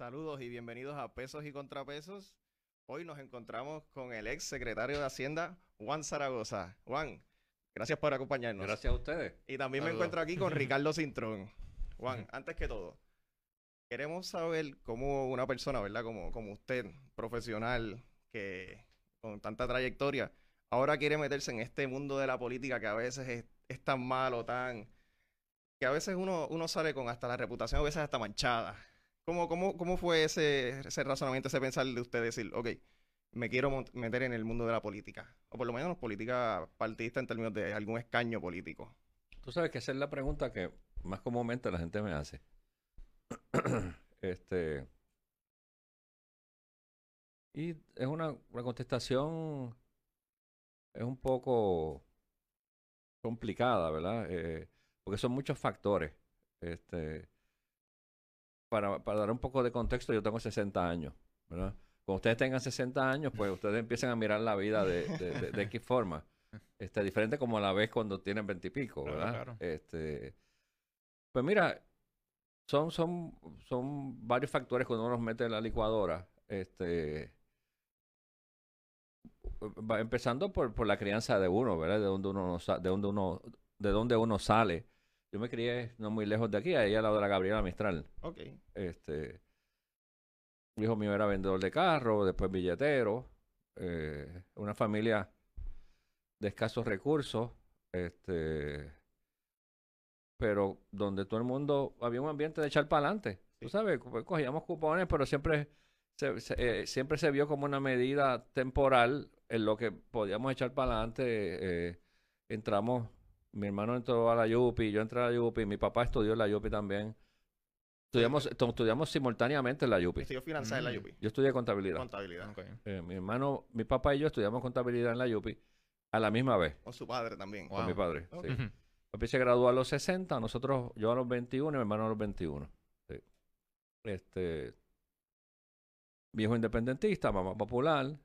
Saludos y bienvenidos a Pesos y Contrapesos. Hoy nos encontramos con el ex secretario de Hacienda, Juan Zaragoza. Juan, gracias por acompañarnos. Gracias a ustedes. Y también me encuentro aquí con Ricardo Cintrón. Juan, antes que todo, queremos saber cómo una persona, ¿verdad? Como, como usted, profesional, que con tanta trayectoria, ahora quiere meterse en este mundo de la política que a veces es, es tan malo, tan... que a veces uno, uno sale con hasta la reputación, a veces hasta manchada. ¿Cómo, cómo, cómo fue ese, ese razonamiento, ese pensar de usted decir, ok, me quiero meter en el mundo de la política? O por lo menos política partidista en términos de algún escaño político. Tú sabes que esa es la pregunta que más comúnmente la gente me hace. este. Y es una, una contestación es un poco complicada, ¿verdad? Eh, porque son muchos factores. Este, para, para dar un poco de contexto, yo tengo 60 años, ¿verdad? Cuando ustedes tengan 60 años, pues ustedes empiezan a mirar la vida de, de, de, de X forma. Este, diferente como la ves cuando tienen 20 y pico, ¿verdad? claro. Este, pues mira, son, son, son varios factores cuando uno los mete en la licuadora. Este, va empezando por, por la crianza de uno, ¿verdad? De donde uno, de donde uno, de donde uno sale. Yo me crié no muy lejos de aquí, ahí al lado de la Gabriela Mistral. Ok. Este, mi hijo mío era vendedor de carro, después billetero, eh, una familia de escasos recursos, este, pero donde todo el mundo había un ambiente de echar para adelante. Tú Sí. sabes, co- cogíamos cupones, pero siempre se, se- eh, siempre se vio como una medida temporal en lo que podíamos echar para adelante. eh, entramos, mi hermano entró a la Yupi, yo entré a la Yupi, mi papá estudió en la Yupi también. Estudiamos, to- estudiamos simultáneamente en la Yupi. Estudió finanzas en la Mm. UPI. Yo estudié contabilidad. Contabilidad. Eh, mi hermano, mi papá y yo estudiamos contabilidad en la Yupi a la misma vez Con su padre también. con mi padre. Ok. sí. Papi se graduó a los 60, nosotros, yo a los 21 y mi hermano a los 21. Sí. Este, viejo independentista, mamá popular,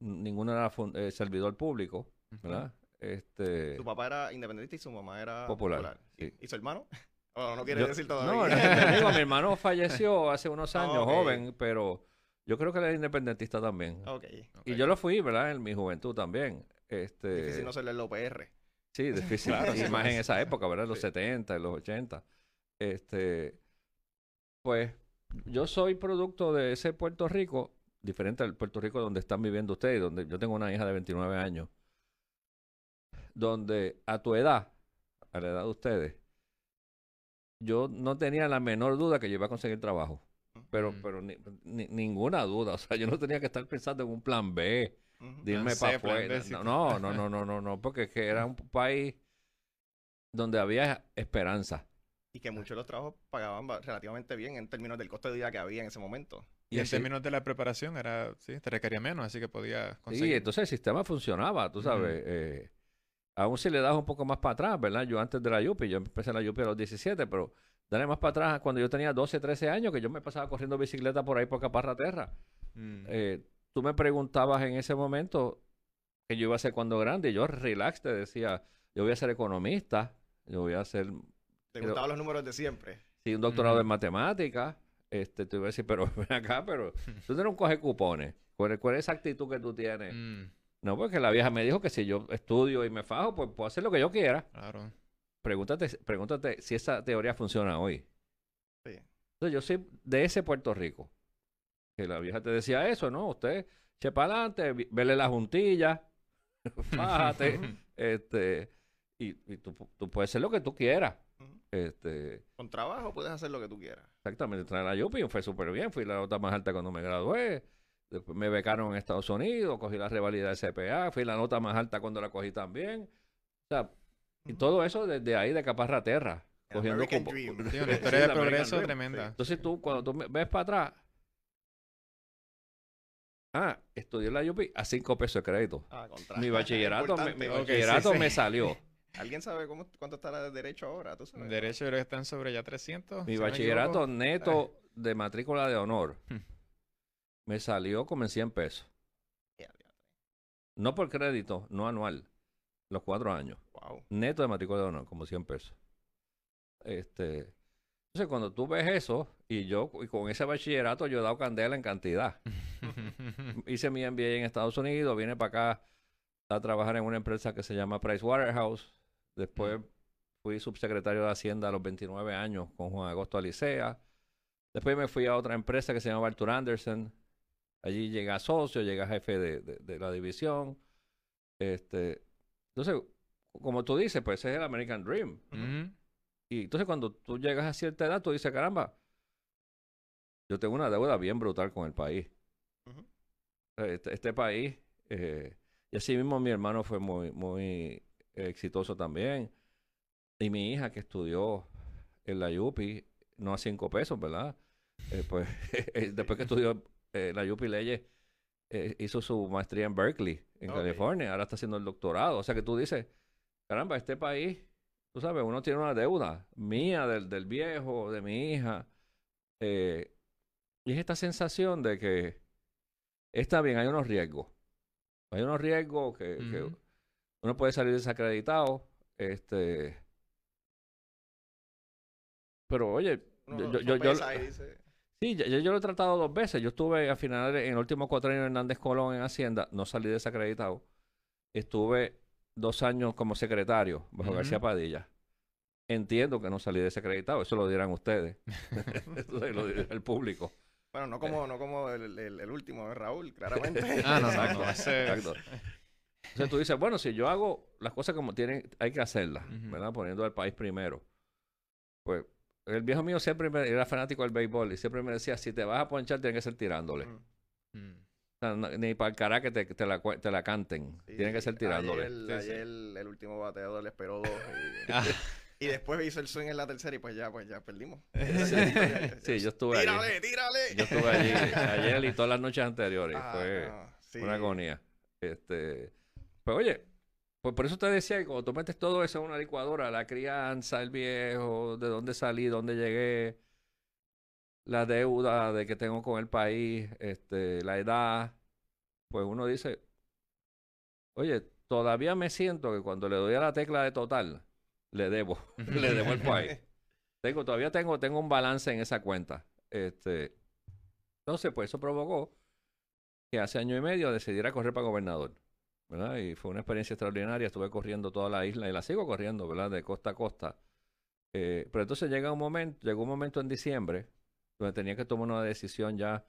ninguno era eh, servidor público, ¿verdad? Este, Su papá era independiente y su mamá era Popular, popular. sí. ¿Y su hermano? Oh, no quiere yo- decir no, todavía. digo, mi hermano falleció hace unos años, Ok. joven, pero yo creo que él era independentista también. ok. Y yo lo fui, ¿verdad? En mi juventud también. Este, Difícil no serle el OPR. Sí, difícil. Claro, y sí, más en esa época, ¿verdad? En los Sí. 70, en los 80. Este, pues yo soy producto de ese Puerto Rico, diferente al Puerto Rico donde están viviendo ustedes, donde yo tengo una hija de 29 años, donde a tu edad, a la edad de ustedes, yo no tenía la menor duda que yo iba a conseguir trabajo. Pero, Mm. pero ni- ni- ninguna duda. O sea, yo no tenía que estar pensando en un plan B Ujú. de irme Plan para afuera. Sí. No, no, no, no, no, no, no, porque es que era un país donde había esperanza. Y que muchos de los trabajos pagaban ba- relativamente bien en términos del costo de vida que había en ese momento. Y en términos de la preparación, era, sí, te requería menos, así que podía Sí, conseguir. entonces el sistema funcionaba, tú sabes. eh, aún si le das un poco más para atrás, ¿verdad? Yo antes de la Yupi, yo empecé en la Yupi a los 17, pero dale más para atrás cuando yo tenía 12, 13 años, que yo me pasaba corriendo bicicleta por ahí por Caparraterra. Mm. Eh, tú me preguntabas en ese momento que yo iba a ser cuando grande, y yo relax te decía, yo voy a ser economista, yo voy a ser Te Pero- gustaban los números de siempre. Sí, un doctorado en matemáticas. Este, te iba a decir, pero ven acá, pero tú tienes un coge cupones. ¿Cuál, es- cuál es esa actitud que tú tienes? Mm, No, porque la vieja me dijo que si yo estudio y me fajo, pues puedo hacer lo que yo quiera. claro. Pregúntate, pregúntate si esa teoría funciona hoy. Sí. Entonces, yo soy de ese Puerto Rico. Que la vieja te decía eso, ¿no? Usted, che para adelante, vele la juntilla, fájate, este, y, y tú, tú puedes hacer lo que tú quieras. Este, Con trabajo puedes hacer lo que tú quieras. Exactamente, trae la Yupi, fue súper bien, fui la nota más alta cuando me gradué, me becaron en Estados Unidos, cogí la revalida de CPA, fui la nota más alta cuando la cogí también. O sea, y todo eso desde ahí de Caparraterra, El cogiendo American cupo- Dream. Sí, una el historia de progreso tremenda. Entonces tú, cuando tú me- ves para atrás, ah, estudié en la Yupi a cinco pesos de crédito. Ah. Mi bachillerato, me, mi sí, bachillerato sí. me salió. ¿Alguien sabe cómo, cuánto está la de derecho ahora? ¿Tú sabes? Derecho, yo creo que están sobre ya 300. Mi si bachillerato neto de matrícula de honor. Me salió como en 100 pesos. No por crédito, no anual. Los cuatro años. Wow. Neto de matrícula de honor, como 100 pesos. Este, Entonces, cuando tú ves eso, y yo y con ese bachillerato yo he dado candela en cantidad. Hice mi MBA en Estados Unidos, vine para acá a trabajar en una empresa que se llama Pricewaterhouse. Después fui subsecretario de Hacienda a los 29 años con Juan Agosto Alicea. Después me fui a otra empresa que se llama Arthur Anderson. Allí llegué a socio, llegué a jefe de, de- de la división. Este, entonces, como tú dices, pues ese es el American Dream. Y entonces cuando tú llegas a cierta edad, tú dices, caramba, yo tengo una deuda bien brutal con el país. Ujú. Este, este país, eh, y así mismo mi hermano fue muy, muy exitoso también. Y mi hija que estudió en la Yupi, no a cinco pesos, ¿verdad? Eh, pues después que estudió eh, la Yupi Leyes, eh, hizo su maestría en Berkeley, en. California. Ahora está haciendo el doctorado. O sea que tú dices, caramba, este país, tú sabes, uno tiene una deuda mía, del, del viejo, de mi hija. eh, y es esta sensación de que está bien, hay unos riesgos. Hay unos riesgos que, uno puede salir desacreditado. Este. Pero oye, Uno yo, yo, yo- dice, sí, ya- ya yo lo he tratado dos veces. Yo estuve a finales, en el último cuatro años de Hernández Colón en Hacienda, no salí desacreditado. Estuve dos años como secretario bajo. García Padilla. Entiendo que no salí desacreditado, eso lo dirán ustedes. Eso lo dirá el público. Bueno, no como, no como el, el- el último, ¿eh, Raúl, claramente. Ah, no, no, Exacto, no, exacto. Entonces tú dices, bueno, si yo hago las cosas como tienen, hay que hacerlas. ¿verdad? Poniendo al país primero. Pues el viejo mío siempre me- era fanático del béisbol y siempre me decía, si te vas a ponchar, tiene que ser tirándole. Mm. Mm. O sea, no- ni para el cara que te, te la, cue- te la canten. Sí, tiene que ser tirándole. Ayer, Sí, sí. ayer el último bateador le esperó dos. Y, Ah, y después hizo el swing en la tercera y pues ya, pues ya perdimos. Sí, yo estuve allí. ¡Tírale, tírale! Yo estuve allí ayer y todas las noches anteriores. Ah, Fue no, sí. una agonía. Este, pues oye, pues por eso te decía que cuando tú metes todo eso en una licuadora, la crianza, el viejo, de dónde salí, dónde llegué, la deuda de que tengo con el país, este, la edad, pues uno dice, oye, todavía me siento que cuando le doy a la tecla de total, le debo, le debo al país. Tengo, todavía tengo, tengo un balance en esa cuenta. Este, entonces, pues eso provocó que hace año y medio decidiera correr para gobernador. ¿Verdad? Y fue una experiencia extraordinaria. Estuve corriendo toda la isla y la sigo corriendo, ¿verdad? De costa a costa. Eh, pero entonces llega un momento, llegó un momento en diciembre donde tenía que tomar una decisión ya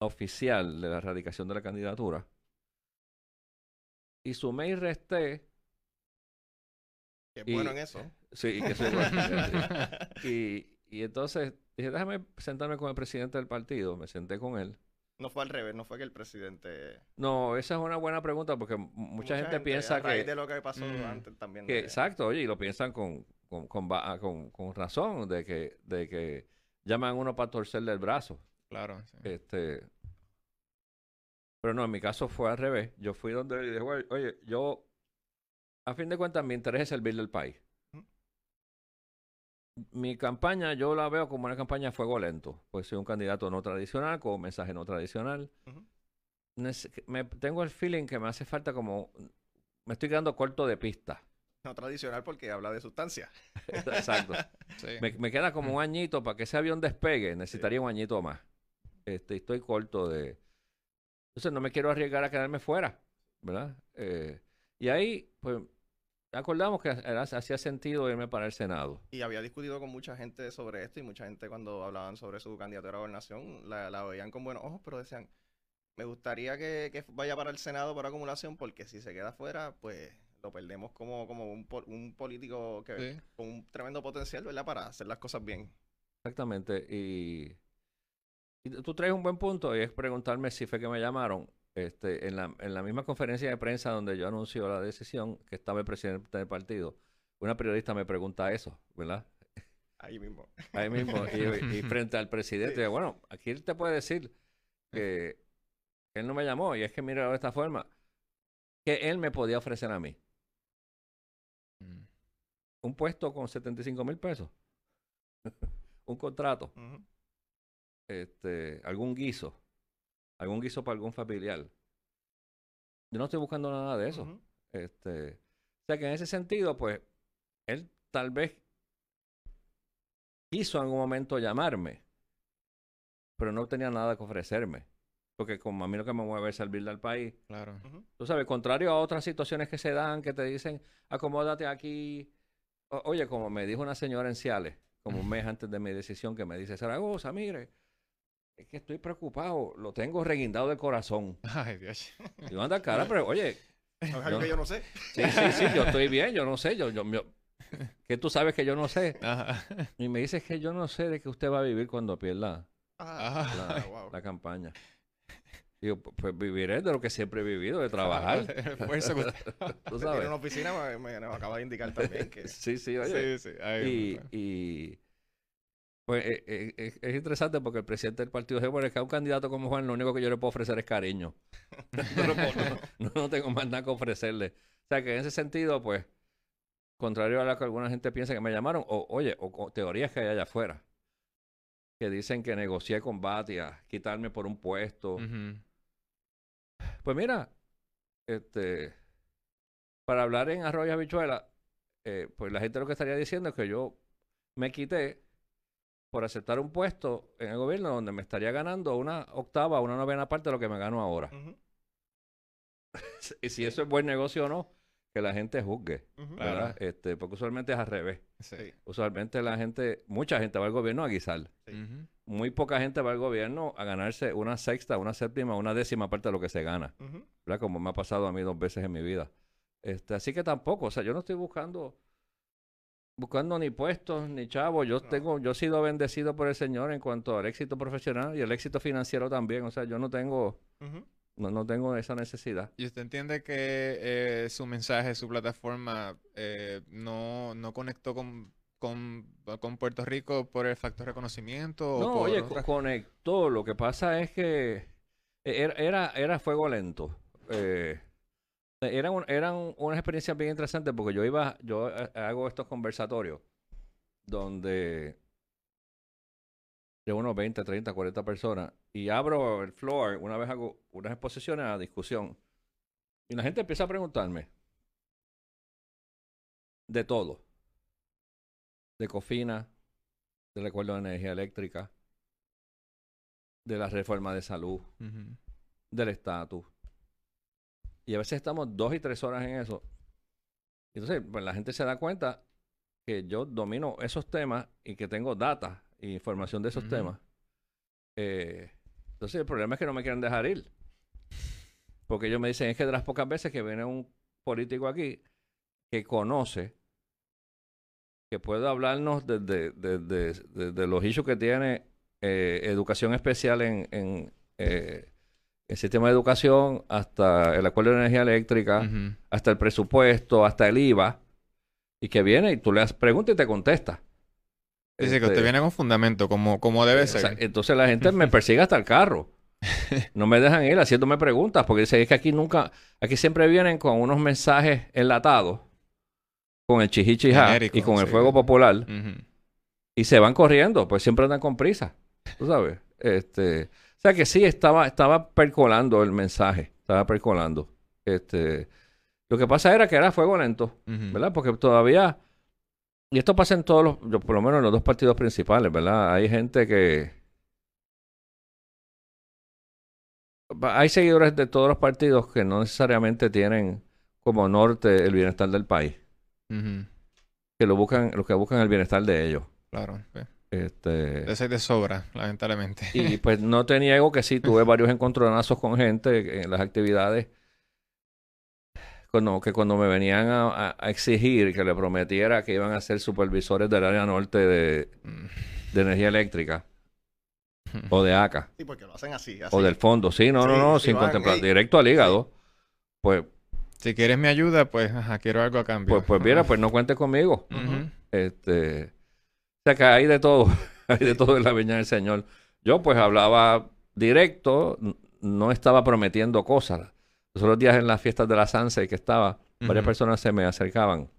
oficial de la erradicación de la candidatura. Y sumé y resté. Qué y- bueno en eso. Sí, que soy bueno, sí. Y, y entonces dije, déjame sentarme con el presidente del partido. Me senté con él. No fue al revés, no fue que el presidente... No, esa es una buena pregunta porque mucha, gente, piensa a raíz que, de lo que pasó Mm. antes también. que- de- exacto, oye, y lo piensan con, con, con, con- con razón, de que, de que llaman a uno para torcerle el brazo. Claro. sí. Este, pero no, en mi caso fue al revés. Yo fui donde dije, "Oye, oye, yo, a fin de cuentas, mi interés es servirle al país. Mi campaña, yo la veo como una campaña a fuego lento. Pues soy un candidato no tradicional, con un mensaje no tradicional. Ujú. Nece- me, tengo el feeling que me hace falta como, me estoy quedando corto de pista. No tradicional porque habla de sustancia. Exacto. Sí. Me, me queda como un añito para que ese avión despegue. Necesitaría un añito más. Este, estoy corto de. Entonces no me quiero arriesgar a quedarme fuera, ¿verdad? Eh, y ahí, pues, acordamos que era- hacía sentido irme para el Senado. Y había discutido con mucha gente sobre esto y mucha gente cuando hablaban sobre su candidatura a gobernación la, la veían con buenos ojos, pero decían, me gustaría que, que vaya para el Senado por acumulación porque si se queda fuera, pues lo perdemos como, como un, un político que, Sí. con un tremendo potencial, ¿verdad? Para hacer las cosas bien. Exactamente. Y, y tú traes un buen punto y es preguntarme si fue que me llamaron. Este, en, la, en la misma conferencia de prensa donde yo anuncio la decisión, que estaba el presidente del partido, una periodista me pregunta eso, ¿verdad? Ahí mismo. Ahí mismo. Y, y frente al presidente, Sí. bueno, aquí él te puede decir que él no me llamó y es que mira de esta forma, que él me podía ofrecer a mí Mm. un puesto con 75 mil pesos, un contrato, este, algún guiso, algún guiso para algún familiar. Yo no estoy buscando nada de eso. Este, o sea que en ese sentido, pues, él tal vez quiso en algún momento llamarme, pero no tenía nada que ofrecerme. Porque como a mí lo que me mueve es servirle al país. Claro. Tú sabes, contrario a otras situaciones que se dan, que te dicen, acomódate aquí. O- oye, como me dijo una señora en Ciales, como un mes antes de mi decisión, que me dice, Zaragoza, mire, es que estoy preocupado, lo tengo reguindado del corazón. Ay, Dios. Digo, anda cara, pero oye, Es algo Yo- que yo no sé. sí, sí, sí, yo estoy bien, yo no sé, yo, yo, yo- que tú sabes que yo no sé. Ajá. Y me dices que yo no sé de qué usted va a vivir cuando pierda Ah, la, ah, wow. la campaña. Digo, "Pu- pues viviré de lo que siempre he vivido, de trabajar. El esfuerzo que usted- Tú sabes. una oficina, me, me- me acaba de indicar también que... Sí, sí, oye. Sí, sí. Ay, Y, bueno. y pues eh, eh, es interesante porque el presidente del partido dice, bueno, es que a un candidato como Juan lo único que yo le puedo ofrecer es cariño. no, no- tengo más nada que ofrecerle. O sea que en ese sentido, pues, contrario a lo que alguna gente piensa que me llamaron, o oye, o, o teorías que hay allá afuera, que dicen que negocié con Batia, quitarme por un puesto. Pues mira, este, para hablar en arroyo habichuela, eh, pues la gente lo que estaría diciendo es que yo me quité por aceptar un puesto en el gobierno donde me estaría ganando una octava, una novena parte de lo que me gano ahora. Y si eso es buen negocio o no, que la gente juzgue. ¿verdad? Este, porque usualmente es al revés. Sí. Usualmente la gente, mucha gente va al gobierno a guisar. Sí. Muy poca gente va al gobierno a ganarse una sexta, una séptima, una décima parte de lo que se gana. ¿verdad? Como me ha pasado a mí dos veces en mi vida. Este, así que tampoco, o sea, yo no estoy buscando buscando ni puestos ni chavos. Yo No. tengo, yo he sido bendecido por el Señor en cuanto al éxito profesional y el éxito financiero también. O sea, yo no tengo, no, no tengo esa necesidad. ¿Y usted entiende que eh, su mensaje, su plataforma, eh, no, no conectó con, con, con Puerto Rico por el factor reconocimiento? o No, por oye, otras- conectó. Lo que pasa es que era, era, era fuego lento. Eh, eran, un- eran unas experiencias bien interesantes porque yo iba, yo eh, hago estos conversatorios donde de unos 20, 30, 40 personas y abro el floor, una vez hago unas exposiciones a discusión y la gente empieza a preguntarme de todo, de cofina, del acuerdo de energía eléctrica, de la reforma de salud, del estatus. Y a veces estamos dos y tres horas en eso. Entonces, pues la gente se da cuenta que yo domino esos temas y que tengo data e información de esos temas. Eh, entonces, el problema es que no me quieren dejar ir. Porque ellos me dicen, es que de las pocas veces que viene un político aquí que conoce, que puede hablarnos desde de, de- de- de los issues que tiene eh, educación especial en, en, eh, el sistema de educación, hasta el acuerdo de energía eléctrica, hasta el presupuesto, hasta el IVA, y que viene y tú le haces preguntas y te contesta. Dice que Este, usted viene con fundamento, como, como debe o sea, ser. entonces la gente me persigue hasta el carro. No me dejan ir haciéndome preguntas, porque dice, es que aquí nunca, aquí siempre vienen con unos mensajes enlatados, con el chihichijá y con el fuego popular, y se van corriendo, pues siempre andan con prisa, tú sabes. Este, o sea que sí, estaba, estaba percolando el mensaje, estaba percolando. Este, lo que pasa era que era fuego lento. ¿verdad? Porque todavía, y esto pasa en todos los, por lo menos en los dos partidos principales, ¿verdad? Hay gente que... Hay seguidores de todos los partidos que no necesariamente tienen como norte el bienestar del país, que lo buscan, los que buscan el bienestar de ellos. Claro. sí. Este, Eso es de sobra, lamentablemente. y pues no te niego que sí, tuve varios encontronazos con gente en las actividades. Cuando, que cuando me venían a, a- a exigir que le prometiera que iban a ser supervisores del área norte de, Mm. de energía eléctrica o de ACA Sí, porque lo hacen así. así. o del fondo. Sí, no, no, Sí, no, sí sin van, contemplar, directo al hígado. Pues, Si quieres mi ayuda, pues ajá, quiero algo a cambio. pues, pues mira, pues no cuentes conmigo. Este, sea que hay de todo, hay de todo en la viña del Señor. Yo pues hablaba directo, no estaba prometiendo cosas. Los otros días en las fiestas de la Sanse que estaba, varias personas se me acercaban,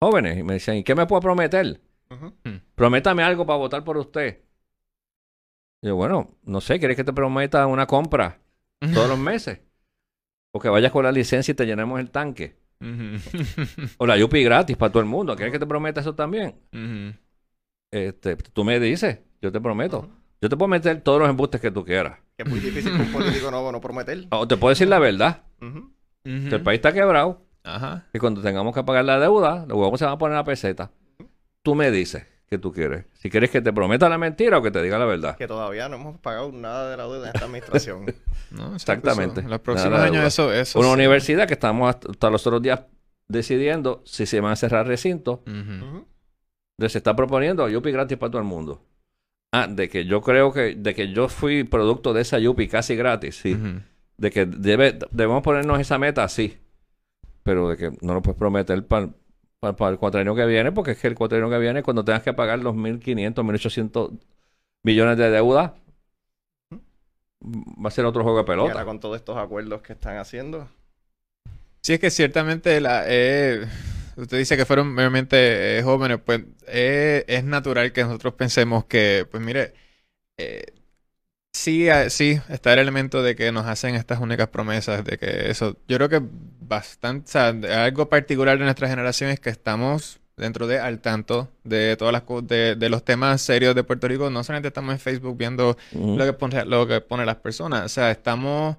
jóvenes, y me decían, ¿y qué me puedo prometer? Ujú. Prométame algo para votar por usted. Y yo, bueno, no sé, ¿quieres que te prometa una compra todos los meses? O que vayas con la licencia y te llenemos el tanque. Ujú. O la Yupi gratis para todo el mundo. ¿Quieres que te prometa eso también? Este, tú me dices, yo te prometo. Yo te puedo meter todos los embustes que tú quieras. Que es muy difícil que un político no, no prometer. O te puedo decir la verdad. El país está quebrado. Ajá. Y cuando tengamos que pagar la deuda, los huevos se van a poner a peseta. Tú me dices que tú quieres. Si quieres que te prometa la mentira o que te diga la verdad. Que todavía no hemos pagado nada de la deuda en esta administración. No, Exactamente. eso. Los próximos años eso, eso Una sí. universidad que estamos hasta, hasta los otros días decidiendo si se van a cerrar recintos. De se está proponiendo Yupi gratis para todo el mundo. Ah, de que yo creo que, de que yo fui producto de esa Yupi casi gratis, sí. De que debe, debemos ponernos esa meta, sí. Pero de que no lo puedes prometer para el cuatrienio que viene, porque es que el cuatrienio que viene, cuando tengas que pagar los 1.500, 1.800 millones de deuda, va a ser otro juego de Y ahora pelota. con todos estos acuerdos que están haciendo. Sí, es que ciertamente la, eh, usted dice que fueron meramente eh, jóvenes, pues eh, es natural que nosotros pensemos que, pues mire, eh, sí, sí, está el elemento de que nos hacen estas únicas promesas, de que eso, yo creo que bastante, o sea, de algo particular de nuestra generación es que estamos dentro de al tanto de todas las de, de los temas serios de Puerto Rico, no solamente estamos en Facebook viendo lo que pone, lo que pone las personas. O sea, estamos.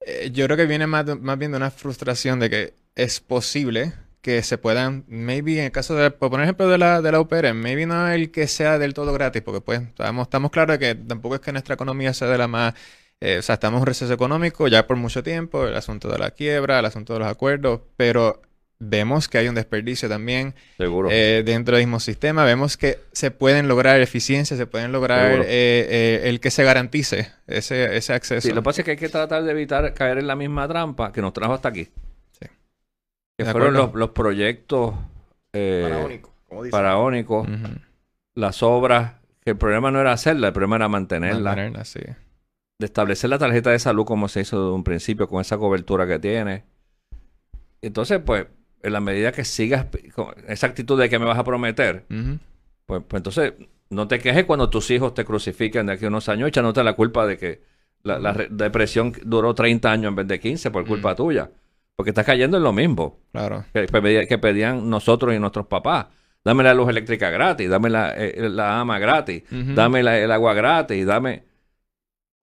eh, yo creo que viene más, más bien de una frustración de que es posible que se puedan, maybe en el caso de, por poner ejemplo de la, de la UPR, maybe no el que sea del todo gratis, porque pues estamos, estamos claros de que tampoco es que nuestra economía sea de la más, eh, o sea, estamos en un receso económico ya por mucho tiempo, el asunto de la quiebra, el asunto de los acuerdos, pero vemos que hay un desperdicio también Seguro. eh, dentro del mismo sistema. Vemos que se pueden lograr eficiencia, se pueden lograr eh, eh, el que se garantice ese, ese acceso. Sí, lo que pasa es que hay que tratar de evitar caer en la misma trampa que nos trajo hasta aquí. Sí. Que De fueron los, los proyectos eh, Faraónico, faraónicos, las obras, que el problema no era hacerla, el problema era mantenerla, Mantenerla, sí. De establecer la tarjeta de salud como se hizo de un principio, con esa cobertura que tiene. Entonces, pues, en la medida que sigas con esa actitud de que me vas a prometer, pues, pues entonces no te quejes cuando tus hijos te crucifiquen de aquí a unos años echándote la culpa de que la, la re- depresión duró 30 años en vez de 15 por culpa tuya. Porque estás cayendo en lo mismo Claro. que, que pedía- que pedían nosotros y nuestros papás. Dame la luz eléctrica gratis, dame la, eh, la ama gratis, dame la- el agua gratis, dame...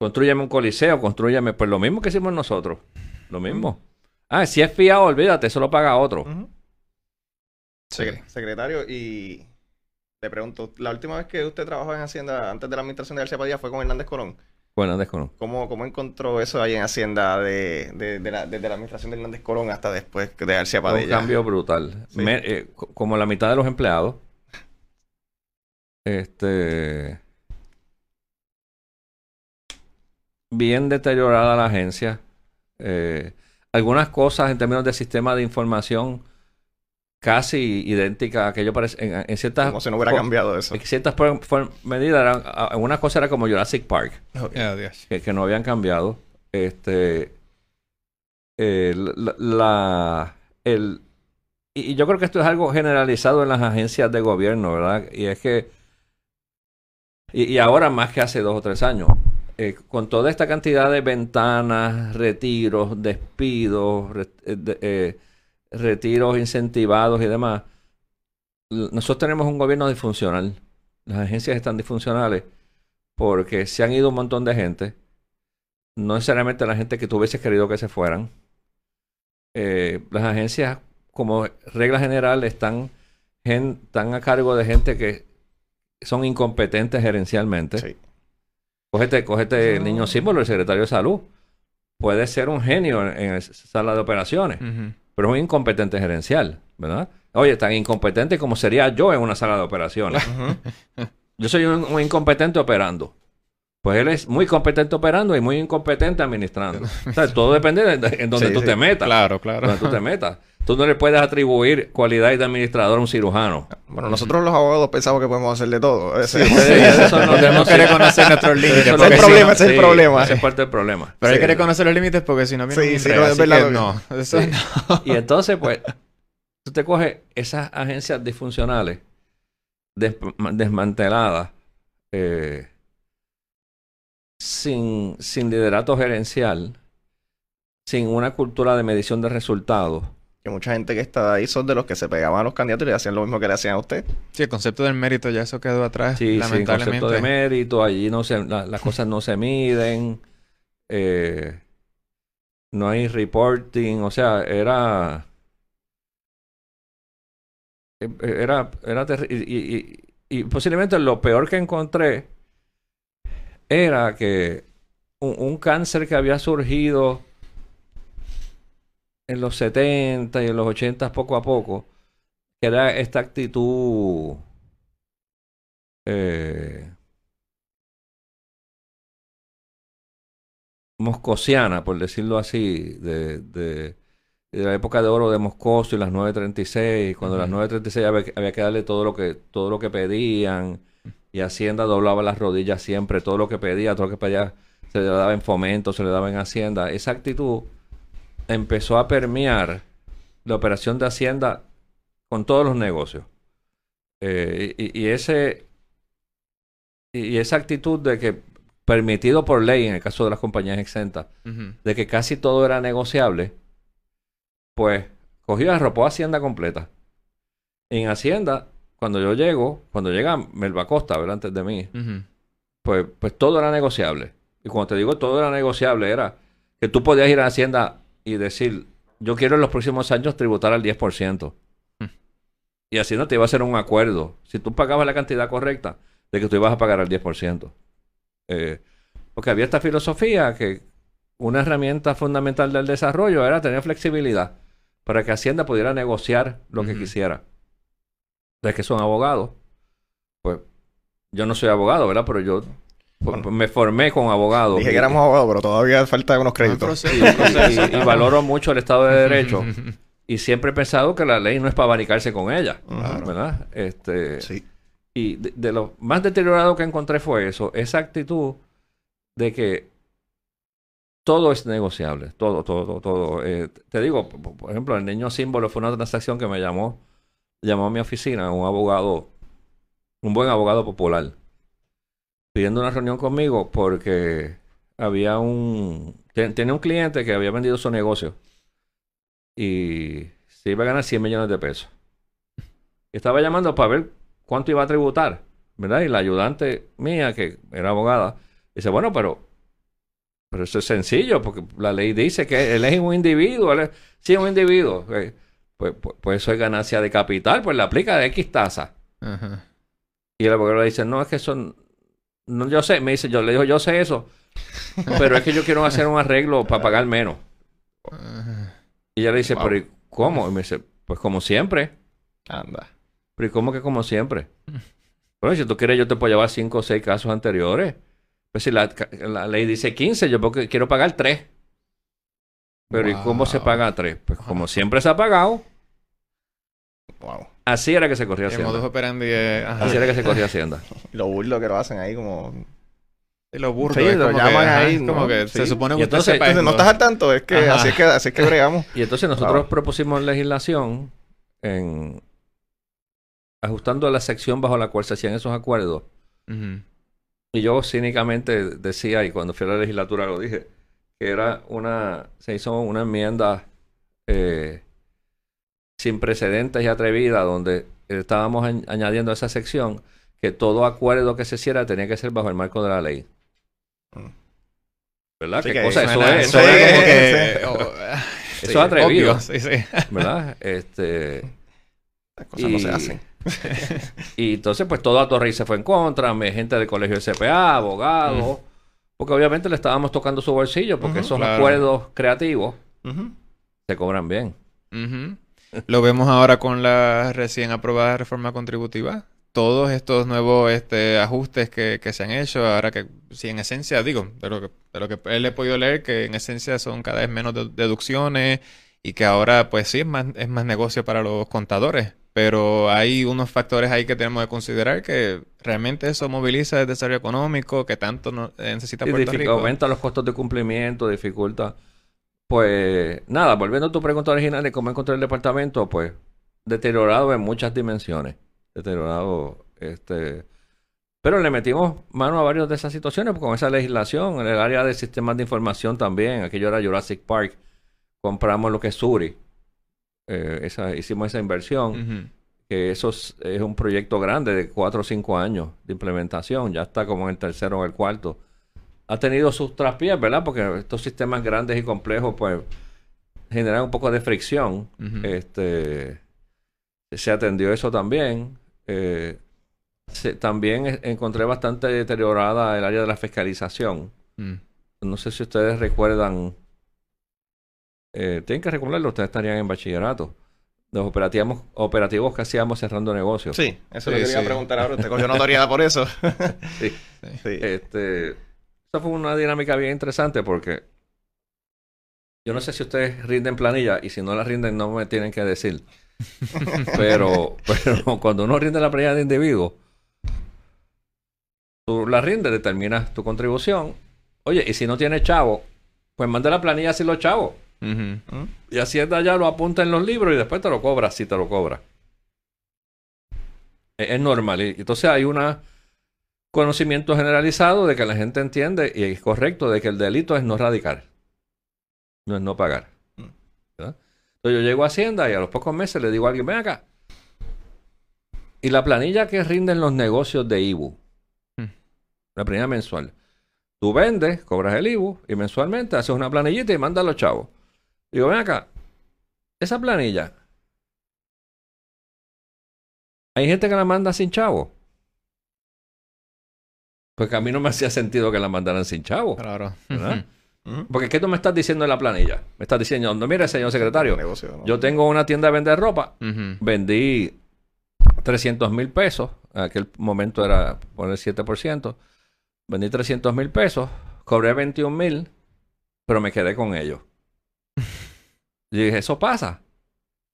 Construyeme un coliseo, construyeme... Pues lo mismo que hicimos nosotros. Lo mismo. Ah, si es fiado, olvídate, eso lo paga otro. Sí. Secretario, y le pregunto, la última vez que usted trabajó en Hacienda, antes de la administración de García Padilla, fue con Hernández Colón. Bueno, desconozco. ¿Cómo, cómo encontró eso ahí en Hacienda de, de- de la, desde la administración de Hernández Colón hasta después de García Fue un Padilla? cambio brutal. Sí. Me- eh, co- como la mitad de los empleados. Este. Bien deteriorada la agencia. Eh, algunas cosas en términos de sistema de información casi idénticas a aquello parece en, en ciertas Como si no hubiera cambiado eso. en ciertas medidas algunas cosas era como Jurassic Park Oh, que, que no habían cambiado. Este, eh, la, la- el, y, y yo creo que esto es algo generalizado en las agencias de gobierno, ¿verdad? Y es que, y, y ahora más que hace dos o tres años, eh, con toda esta cantidad de ventanas, retiros, despidos, eh, eh, retiros incentivados y demás, nosotros tenemos un gobierno disfuncional. Las agencias están disfuncionales porque se han ido un montón de gente. No necesariamente la gente que tú hubieses querido que se fueran. Las agencias, como regla general, están, están a cargo de gente que son incompetentes gerencialmente. Sí. Cógete, cógete el niño símbolo, el secretario de salud. Puede ser un genio en, en esa sala de operaciones, pero es un incompetente gerencial, ¿verdad? Oye, tan incompetente como sería yo en una sala de operaciones. Yo soy un, un incompetente operando. Pues él es muy competente operando y muy incompetente administrando. O sea, todo depende de, de- en donde Sí, tú sí. te metas. Claro, claro. Donde tú te metas. Tú no le puedes atribuir cualidades de administrador a un cirujano. Bueno, nosotros los abogados pensamos que podemos hacer de todo. Ese- Sí, eso no- Tenemos que reconocer nuestros límites. Eso es el problema, ese es el Sí, problema. ese es parte del problema. Pero hay que reconocer los límites porque si no viene Sí, sí, no, es verdad no. Eso Sí. no. Y entonces, pues, tú te coges esas agencias disfuncionales, des- desmanteladas, eh, sin, sin liderato gerencial, sin una cultura de medición de resultados, que mucha gente que está ahí son de los que se pegaban a los candidatos y le hacían lo mismo que le hacían a usted. Sí, el concepto del mérito ya eso quedó atrás, Sí, sí, lamentablemente. concepto de mérito, allí no se, la- las cosas no se miden, eh, no hay reporting, o sea, era, eh, era, era terri- y, y- y- y posiblemente lo peor que encontré era que un, un cáncer que había surgido en los 70 y en los 80 poco a poco, que era esta actitud eh, moscosiana, por decirlo así, de, de, de la época de oro de Moscoso y las 936, cuando las Ujú. 936 había, que- había que darle todo lo que, todo lo que pedían, y Hacienda doblaba las rodillas siempre, todo lo que pedía, todo lo que pedía se le daba en fomento, se le daba en Hacienda. Esa actitud empezó a permear la operación de Hacienda con todos los negocios. Eh, y, y ese y, esa actitud de que permitido por ley en el caso de las compañías exentas, de que casi todo era negociable, pues cogió y arropó Hacienda completa. En Hacienda, cuando yo llego, cuando llega Melba Costa, ¿verdad? Antes de mí, pues, pues todo era negociable. Y cuando te digo todo era negociable, era que tú podías ir a Hacienda y decir, yo quiero en los próximos años tributar al 10%. Hmm. Y Hacienda te iba a hacer un acuerdo. Si tú pagabas la cantidad correcta, de que tú ibas a pagar al 10%. Eh, porque había esta filosofía que una herramienta fundamental del desarrollo era tener flexibilidad para que Hacienda pudiera negociar lo que quisiera. De que son abogados. Pues yo no soy abogado, ¿verdad? Pero yo pues, Bueno. me formé con abogados. Dije y- que éramos abogados, pero todavía falta unos Un créditos. proceso, y, valoro mucho el Estado de Derecho. Y siempre he pensado que la ley no es para abanicarse con ella. Ujú. ¿Verdad? Este, Sí. Y de, de lo más deteriorado que encontré fue eso, esa actitud de que todo es negociable, todo, todo, todo. todo. Eh, te digo, por ejemplo, el niño símbolo fue una transacción que me llamó, llamó a mi oficina un abogado, un buen abogado popular, pidiendo una reunión conmigo porque había un, ten- tenía un cliente que había vendido su negocio y se iba a ganar 100 millones de pesos. Estaba llamando para ver cuánto iba a tributar, ¿verdad? Y la ayudante mía, que era abogada, dice, bueno, pero, pero eso es sencillo, porque la ley dice que él es un individuo, él es, sí, un individuo. eh, Pues, pues, pues eso es ganancia de capital, pues le aplica de X tasa. Ajá. Y el abogado le dice, no, es que eso, no, yo sé, me dice, yo le digo, yo sé eso, pero es que yo quiero hacer un arreglo para pagar menos. Ajá. Y ella le dice, Wow. pero ¿y cómo? Y me dice, pues como siempre. Anda. Pero ¿y cómo que como siempre? Bueno, si tú quieres, yo te puedo llevar cinco o seis casos anteriores. Pues si la, la ley dice 15, yo porque quiero pagar 3. Pero ¿y cómo se paga 3? Pues como siempre se ha pagado, Wow. así era que se corría El modus Hacienda. operandi es... ajá. Así era que se corría Hacienda. Y lo burlo que lo hacen ahí como... Y lo burdo. Sí, es lo que, llaman ahí, como ¿no? que Sí. se supone que entonces- no estás al tanto, es que Ajá. así es que, así es que bregamos. Y entonces nosotros Wow. propusimos legislación en ajustando la sección bajo la cual se hacían esos acuerdos. Y yo cínicamente decía, y cuando fui a la legislatura lo dije, que era una, se hizo una enmienda eh, sin precedentes y atrevida, donde estábamos añ- añadiendo a esa sección que todo acuerdo que se hiciera tenía que ser bajo el marco de la ley. Mm. ¿Verdad? Sí, ¿Qué que cosa? Eso es, suena sí, como que... sí. Eso sí, es atrevido. obvio, Sí, sí. ¿verdad? Este, Las cosas no se hacen. Y entonces, pues todo Torrey se fue en contra, gente del colegio SPA, abogados, porque obviamente le estábamos tocando su bolsillo, porque esos claro. acuerdos creativos se cobran bien. Lo vemos ahora con la recién aprobada reforma contributiva. Todos estos nuevos este, ajustes que, que se han hecho, ahora que, sí, en esencia, digo, de lo que, de lo que él he podido leer, que en esencia son cada vez menos de- deducciones y que ahora, pues sí, es más, es más negocio para los contadores. Pero hay unos factores ahí que tenemos que considerar que realmente eso moviliza el desarrollo económico que tanto no- necesita Puerto Rico. aumenta los costos de cumplimiento, dificulta. Pues nada, volviendo a tu pregunta original de cómo encontré el departamento, pues deteriorado en muchas dimensiones. Deteriorado, este. Pero le metimos mano a varias de esas situaciones con esa legislación. En el área de sistemas de información también, aquello era Jurassic Park. Compramos lo que es Suri. eh, esa, hicimos esa inversión, que eso es, es un proyecto grande de cuatro o cinco años de implementación, ya está como en el tercero o el cuarto. Ha tenido sus traspiés, ¿verdad? Porque estos sistemas grandes y complejos, pues, generan un poco de fricción. Este, se atendió eso también. Eh, se- también encontré bastante deteriorada el área de la fiscalización. Mm. No sé si ustedes recuerdan. eh, tienen que recordarlo, ustedes estarían en bachillerato. Los operativos, operativos que hacíamos cerrando negocios. Sí, eso Sí, le quería sí. preguntar ahora. Usted cogió notoriedad por eso. Sí. Sí. Sí. Este, esa fue una dinámica bien interesante porque yo no sé si ustedes rinden planilla y si no la rinden no me tienen que decir. Pero, pero cuando uno rinde la planilla de individuo, tú la rindes, determinas tu contribución. Oye, y si no tienes chavo, pues manda la planilla sin los chavos. Ujú. ¿Mm? Y Hacienda ya lo apunta en los libros y después te lo cobra si te lo cobra. Es, es normal. Y entonces hay un conocimiento generalizado de que la gente entiende y es correcto de que el delito es no radicar. No es no pagar. Mm. ¿verdad? Entonces yo llego a Hacienda y a los pocos meses le digo a alguien, ven acá. Y la planilla que rinden los negocios de IBU, Mm. la planilla mensual. Tú vendes, cobras el IBU y mensualmente haces una planillita y mandas a los chavos. Digo, ven acá, esa planilla, hay gente que la manda sin chavo. Porque a mí no me hacía sentido que la mandaran sin chavo. Claro. ¿Verdad? Porque ¿qué tú me estás diciendo en la planilla? Me estás diciendo, no, mire, señor secretario, Negocio, ¿no? yo tengo una tienda de vender ropa, vendí 300 mil pesos, en aquel momento era poner 7%, vendí 300 mil pesos, cobré 21 mil, pero me quedé con ellos. Y dije, eso pasa.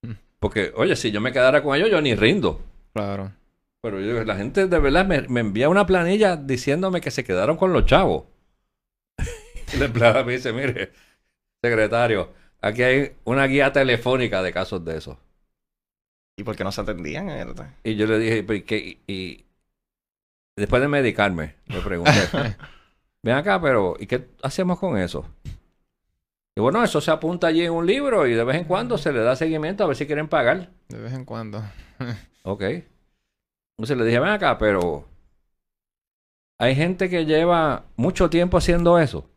Mm. Porque, oye, si yo me quedara con ellos, yo ni rindo. Claro. Pero yo, la gente de verdad me, me envía una planilla diciéndome que se quedaron con los chavos. y la empleada me dice, mire, secretario, aquí hay una guía telefónica de casos de esos. ¿Y por qué no se atendían? ¿verdad? Y yo le dije, ¿pero y qué? Y, y después de medicarme, le pregunté, ven acá, pero ¿y qué hacemos con eso? Y bueno, eso se apunta allí en un libro y de vez en cuando se le da seguimiento a ver si quieren pagar. De vez en cuando. Ok. Entonces le dije, ven acá, pero hay gente que lleva mucho tiempo haciendo eso.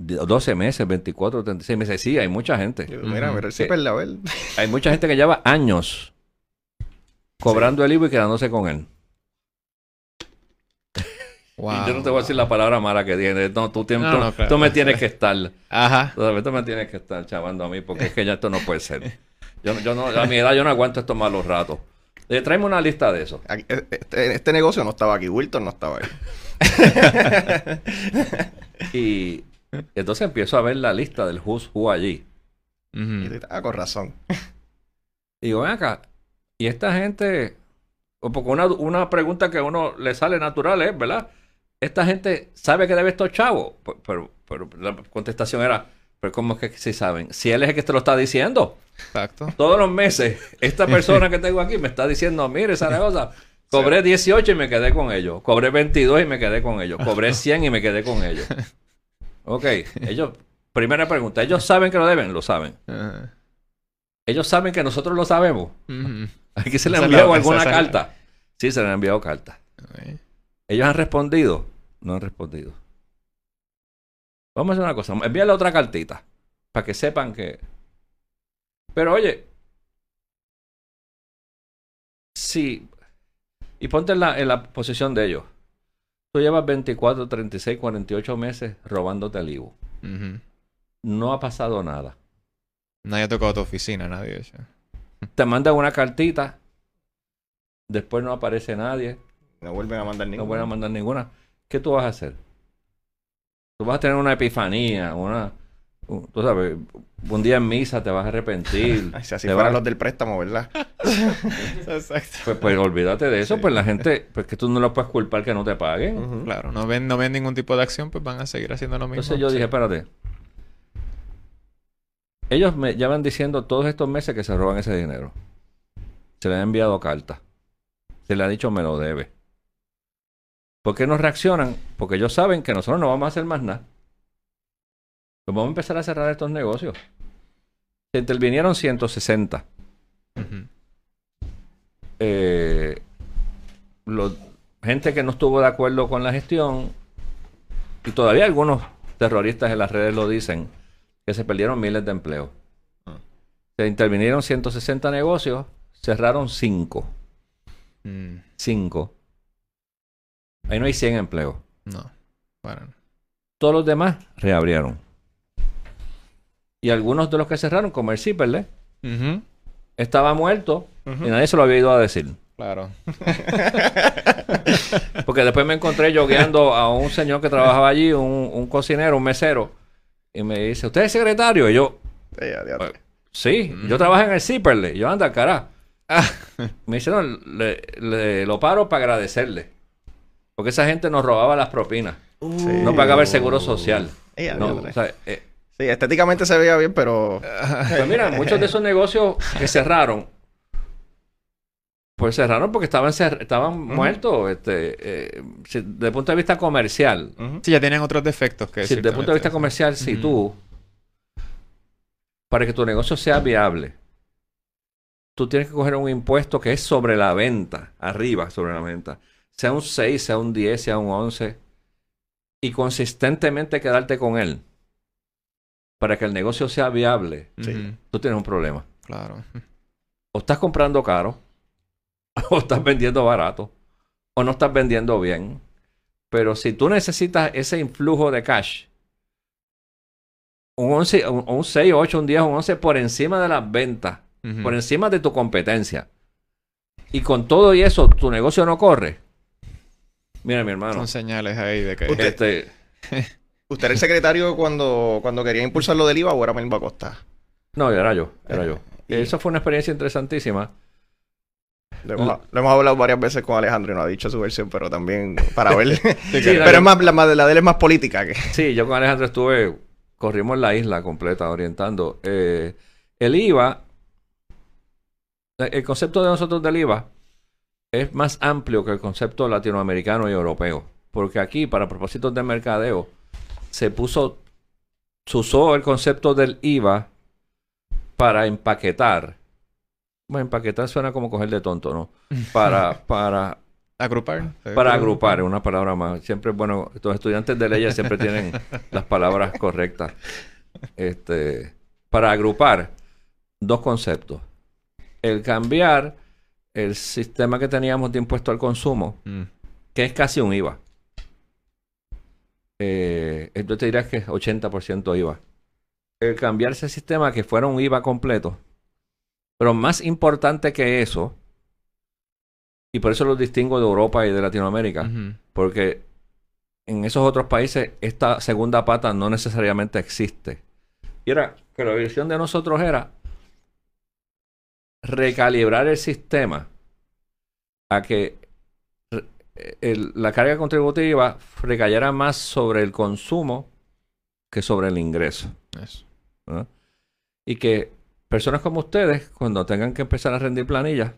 De- 12 meses, 24, 36 meses. Sí, hay mucha gente. Yo, mira, mira el Sí. Hay mucha gente que lleva años cobrando el IVA y quedándose con él. Wow. Y yo no te voy a decir la palabra mala que tiene. No, tú, tienes- No, tú- no, claro. tú me tienes que estar. Ajá. Todavía tú me tienes que estar chavando a mí porque es que ya esto no puede ser. Yo, yo no, a mi edad yo no aguanto estos malos ratos. Eh, tráeme una lista de eso. Aquí- Este, este negocio no estaba aquí. Wilton no estaba ahí. Y entonces empiezo a ver la lista del Who's Who allí. Y Ujú. tú, ah, con razón. Y digo, ven acá, y esta gente, o porque una, una pregunta que a uno le sale natural es, ¿verdad? Esta gente sabe que debe estos chavos. Pero, pero, pero la contestación era, pero ¿cómo es que sí saben? Si él es el que te lo está diciendo. Exacto. Todos los meses, esta persona que tengo aquí me está diciendo, mire, Zaragoza, cobré 18 y me quedé con ellos. Cobré 22 y me quedé con ellos. Cobré 100 y me quedé con ellos. Ok, ellos, primera pregunta, ¿ellos saben que lo deben? Lo saben. Ellos saben que nosotros lo sabemos. Aquí se le ha enviado alguna carta. Sí, se le han enviado cartas. Ok. ¿Ellos han respondido? No han respondido. Vamos a hacer una cosa. Envíale otra cartita. Para que sepan que... Pero oye... Sí. Y ponte en la, en la posición de ellos. Tú llevas 24, 36, 48 meses robándote el IVU. Ujú. No ha pasado nada. Nadie ha tocado tu oficina, nadie. Te mandan una cartita. Después no aparece nadie. No vuelven a mandar No ningún. voy a mandar ninguna. ¿Qué tú vas a hacer? Tú vas a tener una epifanía, una... un- Tú sabes, un día en misa te vas a arrepentir. Si así te fueran vas- los del préstamo, ¿verdad? Exacto. Pues, pues olvídate de eso, Sí. pues la gente, pues que tú no lo puedes culpar que no te paguen. Claro, no ven, no ven ningún tipo de acción, pues van a seguir haciendo lo mismo. Entonces yo dije, espérate. Ellos me llevan diciendo todos estos meses que se roban ese dinero. Se le han enviado cartas. Se le ha dicho me lo debe. ¿Por qué no reaccionan? Porque ellos saben que nosotros no vamos a hacer más nada. Pues vamos a empezar a cerrar estos negocios. Se intervinieron 160. Ujú. Eh, gente que no estuvo de acuerdo con la gestión, y todavía algunos terroristas en las redes lo dicen, que se perdieron miles de empleos. Ah. Se intervinieron 160 negocios, cerraron 5. Mm, 5. Ahí no hay 100 empleos. no. Bueno. Todos los demás reabrieron. Y algunos de los que cerraron, como el Zipperle, estaba muerto y nadie se lo había ido a decir. Claro. Porque después me encontré yogueando a un señor que trabajaba allí, un, un cocinero, un mesero, y me dice, ¿usted es secretario? Y yo, Sí, sí, yo trabajo en el Zipperle. Yo, anda, cara. Ah. Me dice, no, le, le- lo paro para agradecerle. Porque esa gente nos robaba las propinas. No pagaba el seguro social. No, ya, o sea, eh, Sí, estéticamente se veía bien, pero... Pues mira, muchos de esos negocios que cerraron, pues cerraron porque estaban cer- estaban muertos. Este, eh, si- desde el punto de vista comercial, Ujú. Sí, ya tienen otros defectos que si desde el punto de vista comercial, si tú, para que tu negocio sea viable, tú tienes que coger un impuesto que es sobre la venta, arriba sobre la venta, sea un 6, sea un 10, sea un 11, y consistentemente quedarte con él, para que el negocio sea viable, Sí. Tú tienes un problema. Claro. o estás comprando caro, o estás vendiendo barato, o no estás vendiendo bien. Pero si tú necesitas ese influjo de cash, un 11, un, un 6, 8, un 10, un 11 por encima de las ventas, por encima de tu competencia, y con todo y eso tu negocio no corre. Mira, mi hermano, Son señales ahí de que... Usted- este, ¿Usted era el secretario cuando, cuando quería impulsar lo del IVA o era Melba Costa? no, era yo, era yo. Y- Eso fue una experiencia interesantísima. Lo hemos, lo hemos hablado varias veces con Alejandro y no ha dicho su versión, pero también para ver. Sí, pero es más, la, la de él es más política que. Sí, yo con Alejandro estuve, corrimos la isla completa orientando. Eh, el IVA, eh, el concepto de nosotros del IVA es más amplio que el concepto latinoamericano y europeo. Porque aquí, para propósitos de mercadeo, se puso, se usó el concepto del IVA para empaquetar. Bueno, empaquetar suena como coger de tonto, ¿no? Para, para Agrupar. para agrupar, es una palabra más. Siempre, bueno, los estudiantes de leyes siempre tienen las palabras correctas. Este, para agrupar dos conceptos. El cambiar el sistema que teníamos de impuesto al consumo, Mm. que es casi un IVA. Eh, yo te diría que es 80% IVA. El cambiar ese sistema que fuera un IVA completo. Pero más importante que eso, y por eso los distingo de Europa y de Latinoamérica, porque en esos otros países esta segunda pata no necesariamente existe. Y era que la visión de nosotros era recalibrar el sistema a que el- la carga contributiva recayera más sobre el consumo que sobre el ingreso. Y que personas como ustedes, cuando tengan que empezar a rendir planillas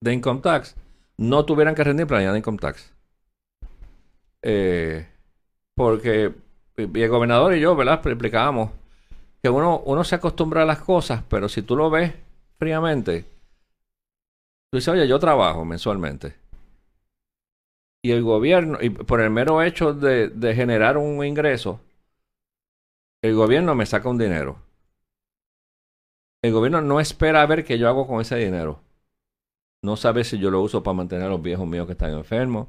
de income tax, no tuvieran que rendir planillas de income tax. Eh, porque el gobernador y yo, ¿verdad? Explicábamos que uno, uno se acostumbra a las cosas, pero si tú lo ves fríamente, tú dices, oye, yo trabajo mensualmente. Y el gobierno, y por el mero hecho de, de generar un ingreso, el gobierno me saca un dinero. El gobierno no espera a ver qué yo hago con ese dinero. No sabe si yo lo uso para mantener a los viejos míos que están enfermos,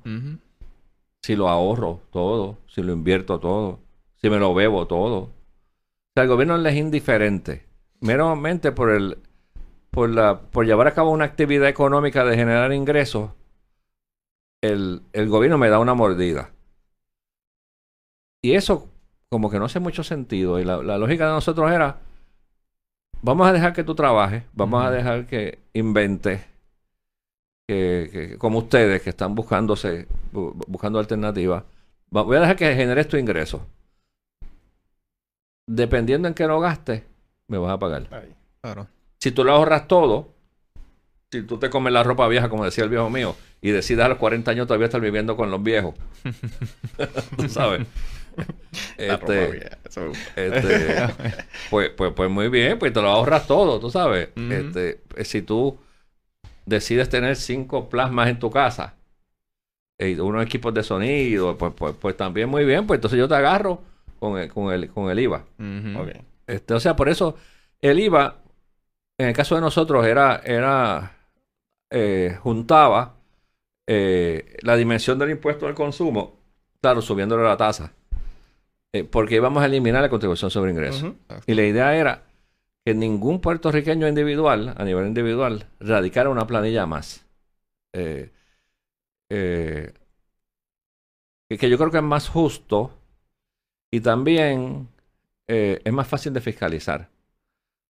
si lo ahorro todo, si lo invierto todo, si me lo bebo todo. O sea, el gobierno le es indiferente. Meramente por el por la por llevar a cabo una actividad económica de generar ingresos, el, el gobierno me da una mordida. Y eso como que no hace mucho sentido. Y la, la lógica de nosotros era, vamos a dejar que tú trabajes, vamos a dejar que inventes, que, que- como ustedes que están buscándose, bu- buscando alternativas, va- voy a dejar que generes tu ingreso. Dependiendo en qué lo gastes, me vas a pagar. Claro. Si tú lo ahorras todo, si tú te comes la ropa vieja, como decía el viejo mío, y decides a los 40 años todavía estar viviendo con los viejos, tú sabes, Este, este, pues, pues, pues muy bien, pues te lo ahorras todo, tú sabes. Este, eh, si tú decides tener cinco plasmas en tu casa, y unos equipos de sonido, pues, pues, pues también muy bien, pues entonces yo te agarro con el, con el, con el IVA. Ujú. Ok. Este, o sea, por eso el IVA, en el caso de nosotros, era, era eh, juntaba eh, la dimensión del impuesto al consumo, claro, subiéndole la tasa, eh, porque íbamos a eliminar la contribución sobre ingresos. Y la idea era que ningún puertorriqueño individual, a nivel individual, radicara una planilla más. Eh, que, yo creo que es más justo y también es más fácil de fiscalizar.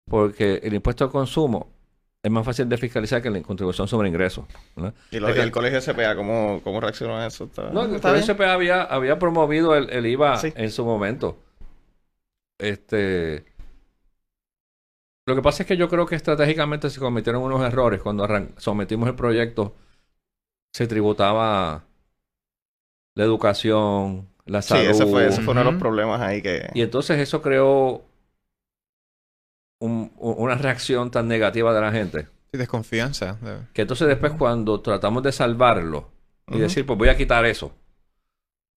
Porque el impuesto al consumo es más fácil de fiscalizar que la contribución sobre ingresos. ¿no? Y, lo- y el colegio SPA, ¿cómo, cómo reaccionó a eso? ¿Está, No, el está Colegio bien? CPA había, había promovido el, el IVA Sí. en su momento. Este. Lo que pasa es que yo creo que estratégicamente se cometieron unos errores cuando sometimos el proyecto. Se tributaba la educación, la Sí, salud. ese fue, ese fue uno de los problemas ahí que... Y entonces eso creó un- una reacción tan negativa de la gente. Sí, desconfianza. de- Que entonces después cuando tratamos de salvarlo y decir, pues voy a quitar eso,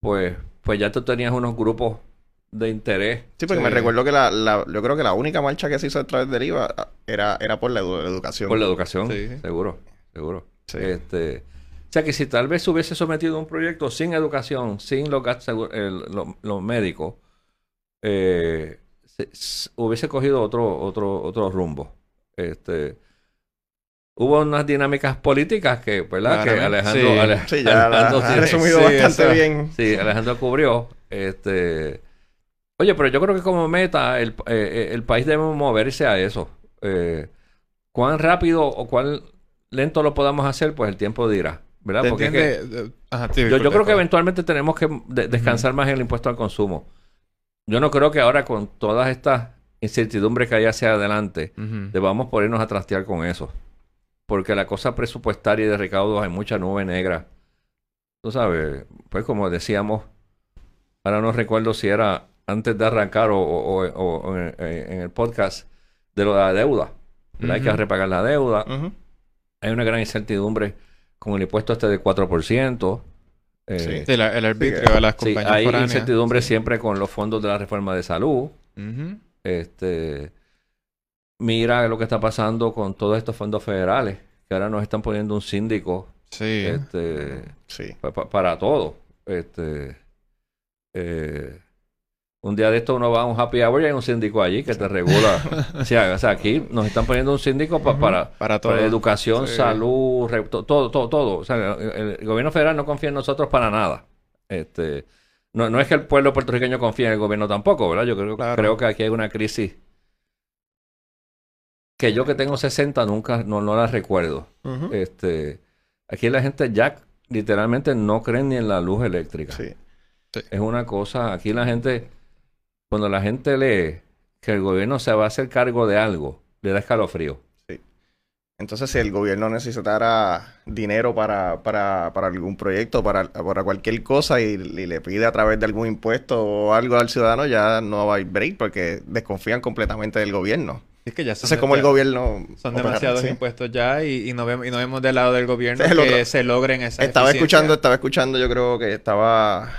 pues, pues ya tú tenías unos grupos de interés. Sí, porque Sí. me recuerdo que la, la- yo creo que la única marcha que se hizo a través del IVA ah, era, era por la, edu- la educación. Por la educación, Sí, sí. seguro, seguro. Sí. Este, o sea que si tal vez se hubiese sometido a un proyecto sin educación, sin los gastos los médicos, eh, hubiese cogido otro, otro, otro rumbo. Este, hubo unas dinámicas políticas que, ¿verdad? Que. Alejandro, Sí. Ya Alejandro resumido sí, bastante bien. Sí, Alejandro cubrió. Este, oye, pero yo creo que como meta, el, eh, eh, el país debe moverse a eso. Eh, cuán rápido o cuán lento lo podamos hacer, pues el tiempo dirá. ¿Verdad? ¿Te Porque es que entiende? Ajá, sí, yo, creo que eventualmente tenemos que de- descansar más en el impuesto al consumo. Yo no creo que ahora con todas estas incertidumbres que hay hacia adelante, debamos ponernos a trastear con eso. Porque la cosa presupuestaria y de recaudos hay mucha nube negra. Tú sabes, pues como decíamos, ahora no recuerdo si era antes de arrancar o, o- o- o en, en el podcast de lo de la deuda. ¿verdad? Hay que repagar la deuda. Hay una gran incertidumbre con el impuesto este de 4%. Eh, Sí. Sí, la- el arbitrio que- de las sí, compañías hay foráneas. incertidumbre Sí. siempre con los fondos de la reforma de salud. Este, mira lo que está pasando con todos estos fondos federales, que ahora nos están poniendo un síndico Sí. este, Sí. pa- pa- para todo. Este, eh, un día de esto uno va a un happy hour y hay un síndico allí que te regula. o, sea, o sea, aquí nos están poniendo un síndico pa- para, Para todo. para educación, Sí. salud, re- to- todo, todo, todo. O sea, el, el gobierno federal no confía en nosotros para nada. Este, no, no es que el pueblo puertorriqueño confíe en el gobierno tampoco, ¿verdad? Yo creo, Claro. creo que aquí hay una crisis que yo que tengo 60 nunca, no, no la recuerdo. Este, aquí la gente ya literalmente no cree ni en la luz eléctrica. Sí. Es una cosa, aquí la gente, cuando la gente lee que el gobierno se va a hacer cargo de algo, le da escalofrío. Entonces, si el gobierno necesitara dinero para, para, para algún proyecto, para, para cualquier cosa, y, le pide a través de algún impuesto o algo al ciudadano, ya no va a haber break porque desconfían completamente del gobierno. Es que ya son, Entonces, como el gobierno... son demasiados sí. impuestos ya y, y no vemos, y no vemos del lado del gobierno es que se logren esas Estaba escuchando, estaba escuchando, yo creo que estaba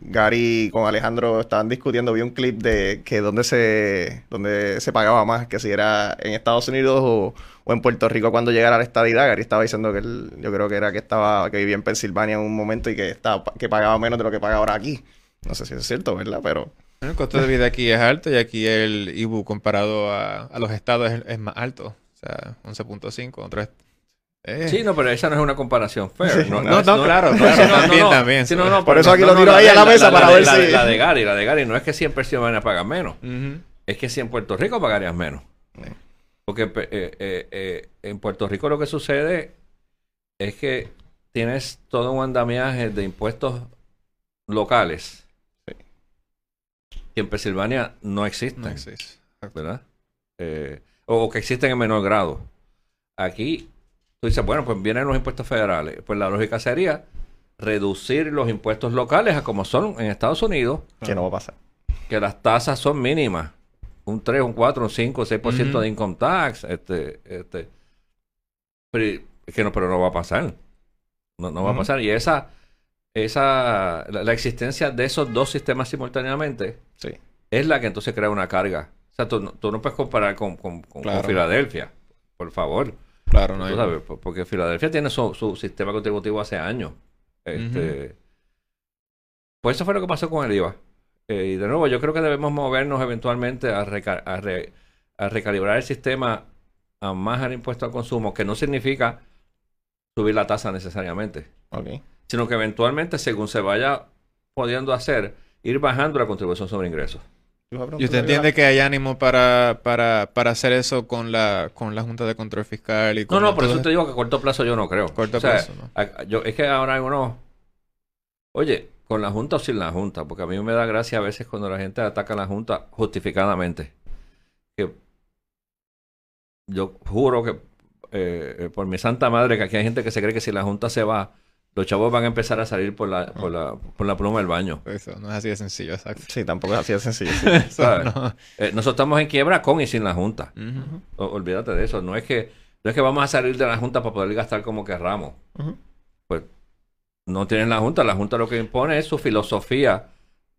Gary con Alejandro, estaban discutiendo, vi un clip de que donde se, donde se pagaba más, que si era en Estados Unidos o, o en Puerto Rico cuando llegara la estadidad. Gary estaba diciendo que él, yo creo que era que estaba, que vivía en Pensilvania en un momento y que estaba, que pagaba menos de lo que paga ahora aquí. No sé si es cierto, ¿verdad? Pero El costo de vida aquí es alto y aquí el IBU comparado a, a los estados es, es más alto. O sea, 11.5, otro es- eh. Sí, no, pero esa no es una comparación fair. Sí. No, No, no, claro, claro, también, también. Sí, no, no, Por pero eso aquí lo tiro ahí a la mesa para ver si- La de Gary, la de Gary, no es que 100 personas van a pagar menos. Es que si en Puerto Rico pagarías menos. Porque eh, eh, eh, en Puerto Rico lo que sucede es que tienes todo un andamiaje de impuestos locales. Que en Pensilvania no existen. No existe. ¿verdad? Eh, o, que existen en menor grado. Aquí, tú dices, bueno, pues vienen los impuestos federales. Pues la lógica sería reducir los impuestos locales a como son en Estados Unidos, Que no va a pasar. que las tasas son mínimas. Un 3, un 4, un 5, 6% Ujú. de income tax. Este, este. Pero, que no, pero no va a pasar. No, no va a pasar. Y esa, esa, la, la existencia de esos dos sistemas simultáneamente Sí. es la que entonces crea una carga. O sea, tú, no- tú no puedes comparar con, con- con-. Filadelfia, por favor. Claro, no hay- sabes, po- porque Filadelfia tiene su, su sistema contributivo hace años. Este, Pues eso fue lo que pasó con el IVA. Eh, y de nuevo, yo creo que debemos movernos eventualmente a, reca- a, re- a recalibrar el sistema a más al impuesto al consumo, que no significa subir la tasa necesariamente, Ok. Sino que eventualmente, según se vaya pudiendo hacer, ir bajando la contribución sobre ingresos. ¿Y usted entiende que hay ánimo para, para, para hacer eso con la, con la Junta de Control Fiscal? Y No, con no, por todo eso te digo que a corto plazo yo no creo. Corto O sea, plazo, ¿no? a- yo, es que ahora hay uno. Oye, con la Junta o sin la Junta, porque a mí me da gracia a veces cuando la gente ataca a la Junta justificadamente. Que yo juro que, eh, eh, por mi santa madre, que aquí hay gente que se cree que si la Junta se va, los chavos van a empezar a salir por la, por la, por la pluma del baño. Eso no es así de sencillo, exacto. Sí, tampoco es así de sencillo. sí. Eso ¿sabes? no. Eh, nosotros estamos en quiebra con y sin la Junta. O- olvídate de eso. No es que no es que vamos a salir de la Junta para poder gastar como querramos. Pues no tienen la Junta. La Junta lo que impone es su filosofía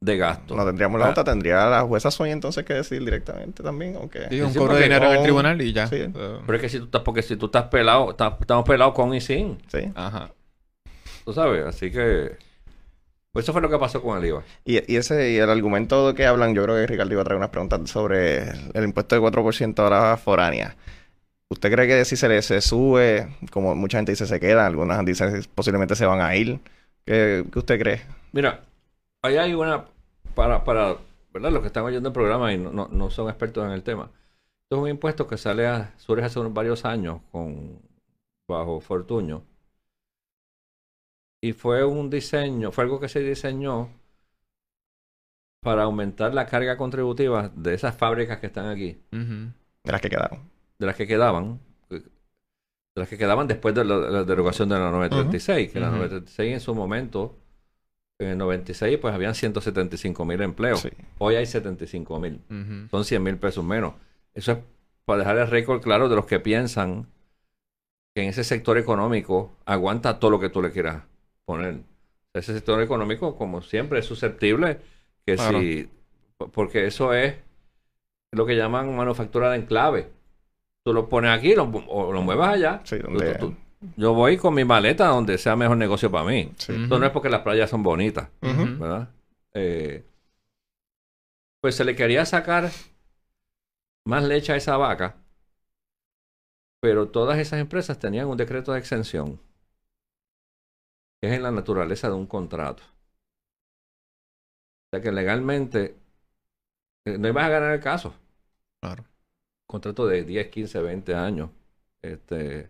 de gasto. No tendríamos la Ah. Junta, tendría la jueza Soy entonces que decir directamente también. aunque Sí, un Sí, cobro de dinero en el tribunal y ya. Sí. Pero es que si tú estás, porque si tú estás pelado, estás- estamos pelados con y sin, Sí. Ajá. Tú sabes. Así que, pues eso fue lo que pasó con el IVA. Y, y ese y el argumento que hablan, yo creo que Ricardo iba a traer unas preguntas sobre el impuesto de 4% a la foránea. ¿Usted cree que si se le se sube, como mucha gente dice se quedan, algunas dicen posiblemente se van a ir? ¿Qué, qué usted cree? Mira, ahí hay una, para, para, ¿verdad? Los que están oyendo el programa y no, no, no son expertos en el tema. Esto es un impuesto que sale a, surge hace unos varios años con, bajo Fortuño. Y fue un diseño, fue algo que se diseñó para aumentar la carga contributiva de esas fábricas que están aquí. De las que quedaron. de las que quedaban, de las que quedaban después de la, la derogación de la 936, que la Ujú. 936 en su momento, en el 96, pues habían 175 mil empleos. Sí. Hoy hay 75 mil. Son 100 mil pesos menos. Eso es para dejar el récord claro de los que piensan que en ese sector económico aguanta todo lo que tú le quieras poner. Ese sector económico, como siempre, es susceptible que Claro. si... Porque eso es lo que llaman manufactura de enclave. Tú lo pones aquí lo- o lo mueves allá. Sí, Tú- donde... tú- tú- yo voy con mi maleta donde sea mejor negocio para mí. sí. No es porque las playas son bonitas. ¿verdad? Eh, pues se le quería sacar más leche a esa vaca, pero todas esas empresas tenían un decreto de exención, que es en la naturaleza de un contrato. O sea que legalmente eh, no ibas a ganar el caso. Claro. Contrato de 10, 15, 20 años. Este,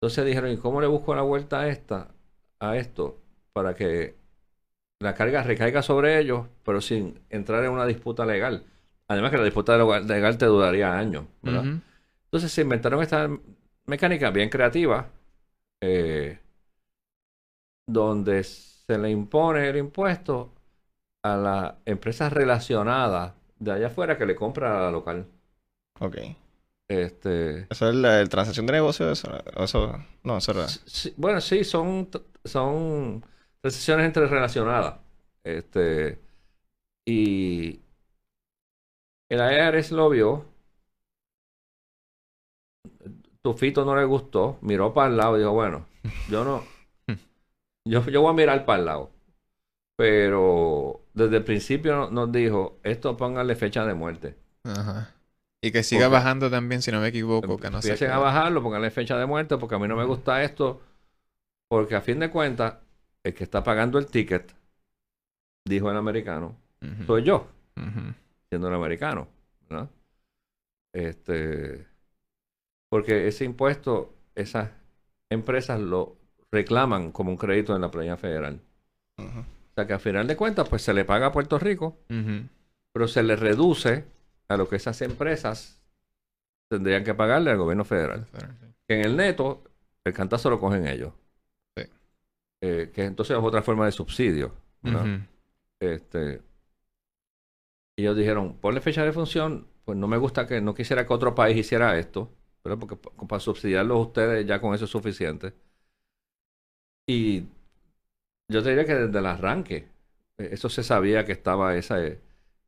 entonces dijeron, ¿y cómo le busco la vuelta a esta, a esto, para que la carga recaiga sobre ellos, pero sin entrar en una disputa legal? Además que la disputa legal te duraría años, ¿verdad? Entonces se inventaron esta mecánica bien creativa, eh, donde se le impone el impuesto a las empresas relacionadas de allá afuera que le compra a la local. Ok. Este, ¿Eso es la, transacción de negocio? Eso, eso, no, eso era... sí, bueno, sí, son, son transacciones entre relacionadas. Este, y el IRS lo vio. Tufito no le gustó, miró para el lado y dijo, bueno, yo no, yo, yo voy a mirar para el lado. Pero desde el principio no- nos dijo, esto pónganle fecha de muerte. Ajá. Y que siga Porque- bajando también, si no me equivoco, que no sé. Empiecen a bajarlo, pónganle fecha de muerte, porque a mí no me gusta esto. Porque a fin de cuentas, el que está pagando el ticket, dijo el americano, soy yo, siendo el americano. Este, porque ese impuesto, esas empresas lo reclaman como un crédito en la playa federal. O sea que a final de cuentas, pues se le paga a Puerto Rico, pero se le reduce a lo que esas empresas tendrían que pagarle al gobierno federal. Que en el neto, el cantazo lo cogen ellos. Sí. eh, que entonces es otra forma de subsidio. ¿verdad? Ujú. este, y ellos dijeron, ponle fecha de función, pues no me gusta que, no quisiera que otro país hiciera esto, pero porque pa- para subsidiarlos ustedes ya con eso es suficiente. Y yo te diría que desde el arranque, eh, eso se sabía que estaba esa, eh,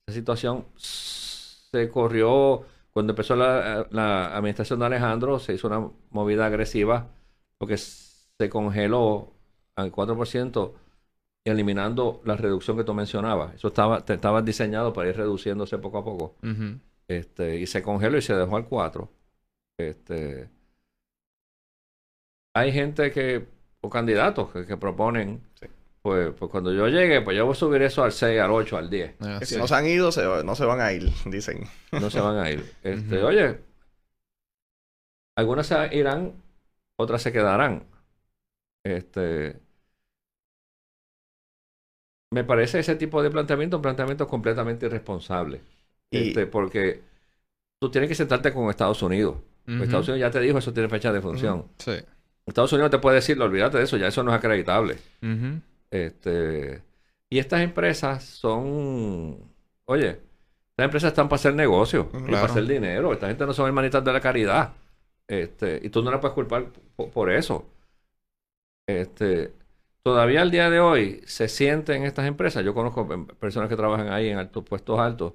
esa situación. Se corrió, cuando empezó la, la administración de Alejandro, se hizo una movida agresiva porque se congeló al 4% y eliminando la reducción que tú mencionabas. Eso estaba, te- estaba diseñado para ir reduciéndose poco a poco. Este, y se congeló y se dejó al 4. Este, hay gente que, o candidatos que, que proponen, Sí. pues, pues cuando yo llegue, pues yo voy a subir eso al 6, al 8, al 10. Ah, sí. si no se han ido, se- no se van a ir, dicen. No se van a ir. Este. Oye, algunas se irán, otras se quedarán. Este, me parece ese tipo de planteamiento un planteamiento completamente irresponsable. Y- Este, porque tú tienes que sentarte con Estados Unidos. Estados Unidos ya te dijo, eso tiene fecha de función. Sí. Estados Unidos te puede decir, olvídate de eso, ya eso no es acreditable. Este, y estas empresas son, oye, estas empresas están para hacer negocio y para hacer dinero. Esta gente no son hermanitas de la caridad. Este, y tú no la puedes culpar po- por, eso. Este, todavía al día de hoy se sienten estas empresas, yo conozco em, personas que trabajan ahí en altos puestos altos,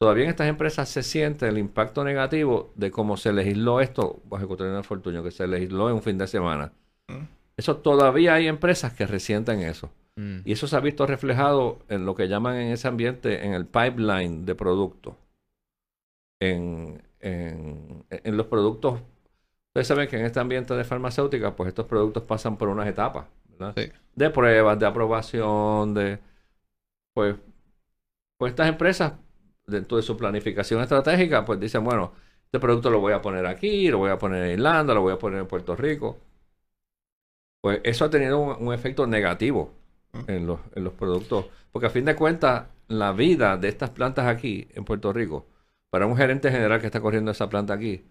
todavía en estas empresas se siente el impacto negativo de cómo se legisló esto, bajo Ecuatoriano Fortuño, que se legisló en un fin de semana. Mm. Eso todavía hay empresas que resienten eso. Mm. Y eso se ha visto reflejado en lo que llaman en ese ambiente, en el pipeline de productos. En, en, en los productos. Ustedes saben que en este ambiente de farmacéutica, pues estos productos pasan por unas etapas, ¿verdad? Sí. De pruebas, de aprobación, de. Pues, pues estas empresas, dentro de su planificación estratégica, pues dicen, bueno, este producto lo voy a poner aquí, lo voy a poner en Irlanda, lo voy a poner en Puerto Rico. Pues eso ha tenido un, un efecto negativo en los, en los productos. Porque a fin de cuentas, la vida de estas plantas aquí en Puerto Rico, para un gerente general que está corriendo esa planta aquí,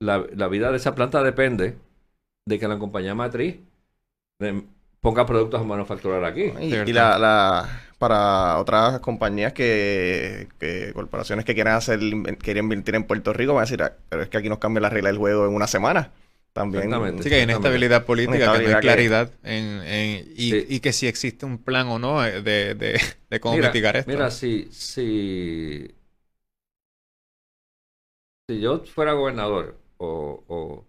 la, la vida de esa planta depende de que la compañía matriz eh, ponga productos a manufacturar aquí. Y, Cierto. y la, la- para otras compañías que, que corporaciones que quieran hacer quieren invertir en Puerto Rico van a decir, "Ah, pero es que aquí nos cambia la regla del juego en una semana. También. Exactamente. Sí, que hay inestabilidad política, que no hay que- claridad en, en- y, Sí. y que si existe un plan o no de, de, de cómo mira, mitigar esto. Mira, si, si, si yo fuera gobernador o, o,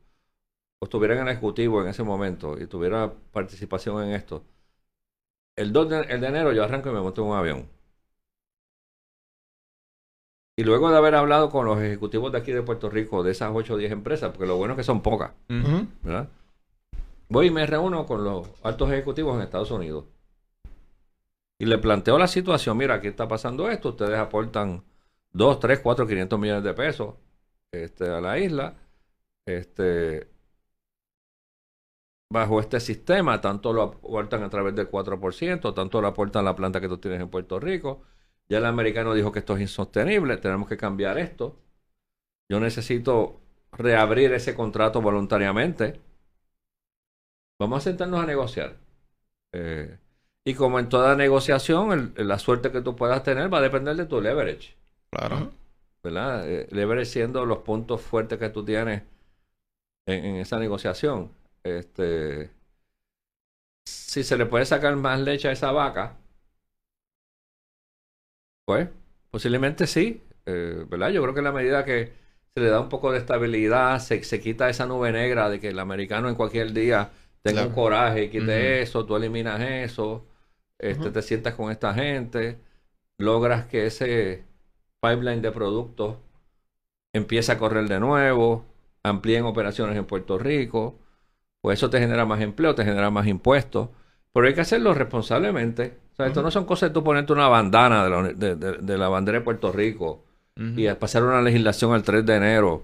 o estuviera en el ejecutivo en ese momento y tuviera participación en esto, el 2 de, el de enero yo arranco y me monto en un avión. Y luego de haber hablado con los ejecutivos de aquí de Puerto Rico, de esas 8 o 10 empresas, porque lo bueno es que son pocas. Voy y me reúno con los altos ejecutivos en Estados Unidos. Y le planteo la situación, mira, aquí está pasando esto, ustedes aportan 2, 3, 4, 500 millones de pesos este, a la isla. Este, bajo este sistema, tanto lo aportan a través del 4%, tanto lo aportan la planta que tú tienes en Puerto Rico. Ya el americano dijo que esto es insostenible, tenemos que cambiar esto. Yo necesito reabrir ese contrato voluntariamente. Vamos a sentarnos a negociar. Eh, y como en toda negociación, el- la suerte que tú puedas tener va a depender de tu leverage. Claro. ¿verdad? Eh, leverage siendo los puntos fuertes que tú tienes en, en esa negociación. Este, si se le puede sacar más leche a esa vaca, pues posiblemente sí, eh, ¿verdad? Yo creo que en la medida que se le da un poco de estabilidad, se, se quita esa nube negra de que el americano en cualquier día tenga un coraje quite eso, tú eliminas eso, este, te sientas con esta gente, logras que ese pipeline de productos empiece a correr de nuevo, amplíen operaciones en Puerto Rico, pues eso te genera más empleo, te genera más impuestos, pero hay que hacerlo responsablemente. O sea, esto no son cosas de tú ponerte una bandana de la, uni- de, de- de la bandera de Puerto Rico y pasar una legislación al 3 de enero.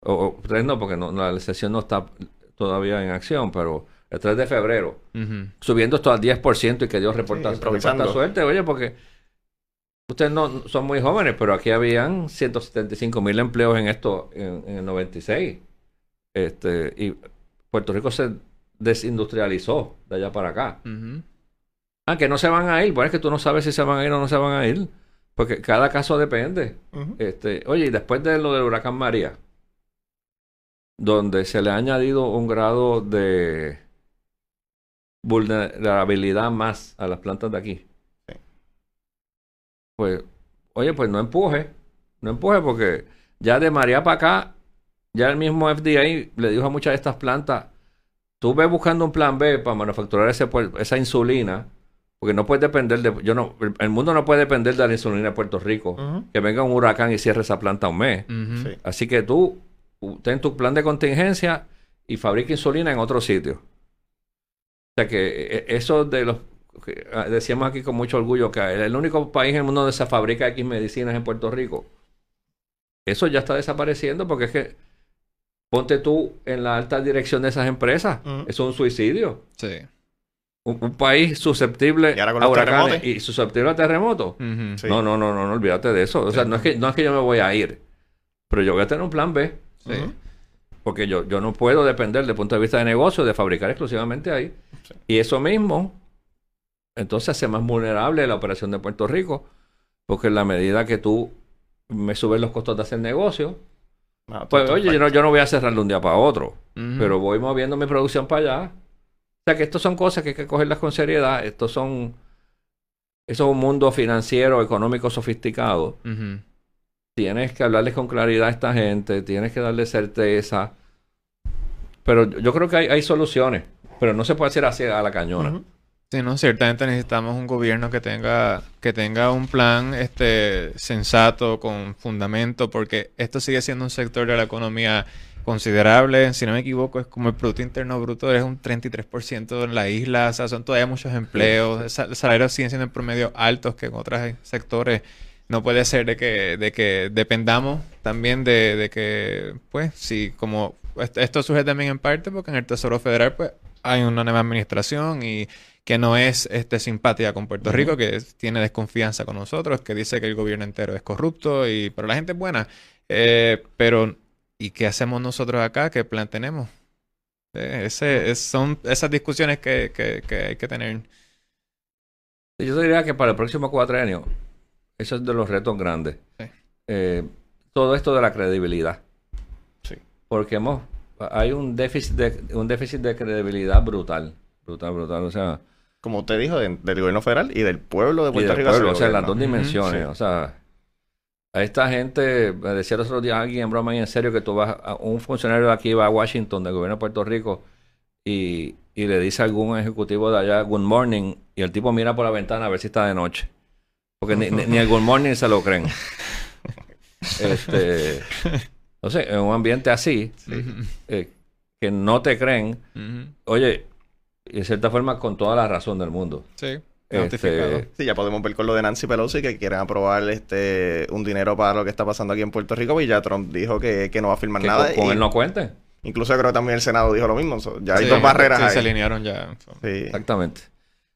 O, o 3 no, porque no, la sesión no está todavía en acción, pero el 3 de febrero, subiendo esto al 10% y que Dios reporta, Sí, reporta suerte, oye, porque ustedes no son muy jóvenes, pero aquí habían 175 mil empleos en esto en, en el 96. Este, y Puerto Rico se desindustrializó de allá para acá. Ujú. Ah, que no se van a ir. Bueno, es que tú no sabes si se van a ir o no se van a ir. Porque cada caso depende. Este, oye, y después de lo del huracán María, donde se le ha añadido un grado de vulnerabilidad más a las plantas de aquí. Sí. Pues, oye, pues no empuje, no empuje porque ya de María para acá, ya el mismo FDA le dijo a muchas de estas plantas, tú ves buscando un plan B para manufacturar ese, esa insulina, porque no puedes depender de, yo no, el, mundo no puede depender de la insulina de Puerto Rico, que venga un huracán y cierre esa planta un mes. Sí. Así que tú ten tu plan de contingencia y fabrica insulina en otro sitio. O sea que eh, eso de los que, ah, decíamos aquí con mucho orgullo que el, el único país en el mundo donde se fabrica X medicinas en Puerto Rico. Eso ya está desapareciendo porque es que ponte tú en la alta dirección de esas empresas. Eso es un suicidio. Sí. Un, un país susceptible Y ahora con a huracanes y susceptible a terremotos. Sí. No, no, no, no, no, olvídate de eso. O sea, Sí. no es que no es que yo me voy a ir, pero yo voy a tener un plan B. Sí. Porque yo, yo no puedo depender desde el punto de vista de negocio de fabricar exclusivamente ahí. Sí. Y eso mismo, entonces hace más vulnerable la operación de Puerto Rico, porque en la medida que tú me subes los costos de hacer negocio, No, pues oye, yo no, yo no voy a cerrar de un día para otro, pero voy moviendo mi producción para allá. O sea que estas son cosas que hay que cogerlas con seriedad. Estos son, eso es un mundo financiero, económico sofisticado tienes que hablarles con claridad a esta gente, tienes que darle certeza. Pero yo- creo que hay, hay soluciones, pero no se puede hacer así a la cañona. Sí, no, ciertamente necesitamos un gobierno que tenga, que tenga un plan este, sensato, con fundamento, porque esto sigue siendo un sector de la economía considerable. Si no me equivoco, es como el Producto Interno Bruto, es un 33% en la isla, o sea, son todavía muchos empleos, los salarios siguen siendo en promedio altos que en otros sectores. No puede ser de que, de que dependamos también de, de que, pues, si como est- esto surge también en parte porque en el Tesoro Federal, pues, hay una nueva administración y que no es este, simpática con Puerto. Rico, que tiene desconfianza con nosotros, que dice que el gobierno entero es corrupto, y, pero la gente es buena. Eh, pero, ¿y qué hacemos nosotros acá? ¿Qué plan tenemos? Eh, ese, es- son esas discusiones que, que, que hay que tener. Yo diría que para el próximo cuatrienio, eso es de los retos grandes. Sí. Eh, todo esto de la credibilidad. Sí. Porque hemos, hay un déficit de, un déficit de credibilidad brutal. Brutal, brutal. O sea, Como usted dijo, de- del gobierno federal y del pueblo de Puerto Rico. pueblo, o sea, las dos dimensiones. sí. O sea, a esta gente, me decía el otro día alguien en broma y en serio que tú vas, a, un funcionario de aquí va a Washington, del gobierno de Puerto Rico, y, y le dice a algún ejecutivo de allá, good morning, y el tipo mira por la ventana a ver si está de noche. Porque ni, ni- ni el good morning se lo creen. este, no sé, en un ambiente así, eh, que no te creen, oye, y de cierta forma con toda la razón del mundo. Sí, Este. Sí, ya podemos ver con lo de Nancy Pelosi que quieren aprobar este un dinero para lo que está pasando aquí en Puerto Rico y ya Trump dijo que, que no va a firmar que nada. con, con y él no cuenten. Incluso creo que también el Senado dijo lo mismo. so, ya hay dos barreras sí, ahí. se alinearon ya. Sí. Exactamente.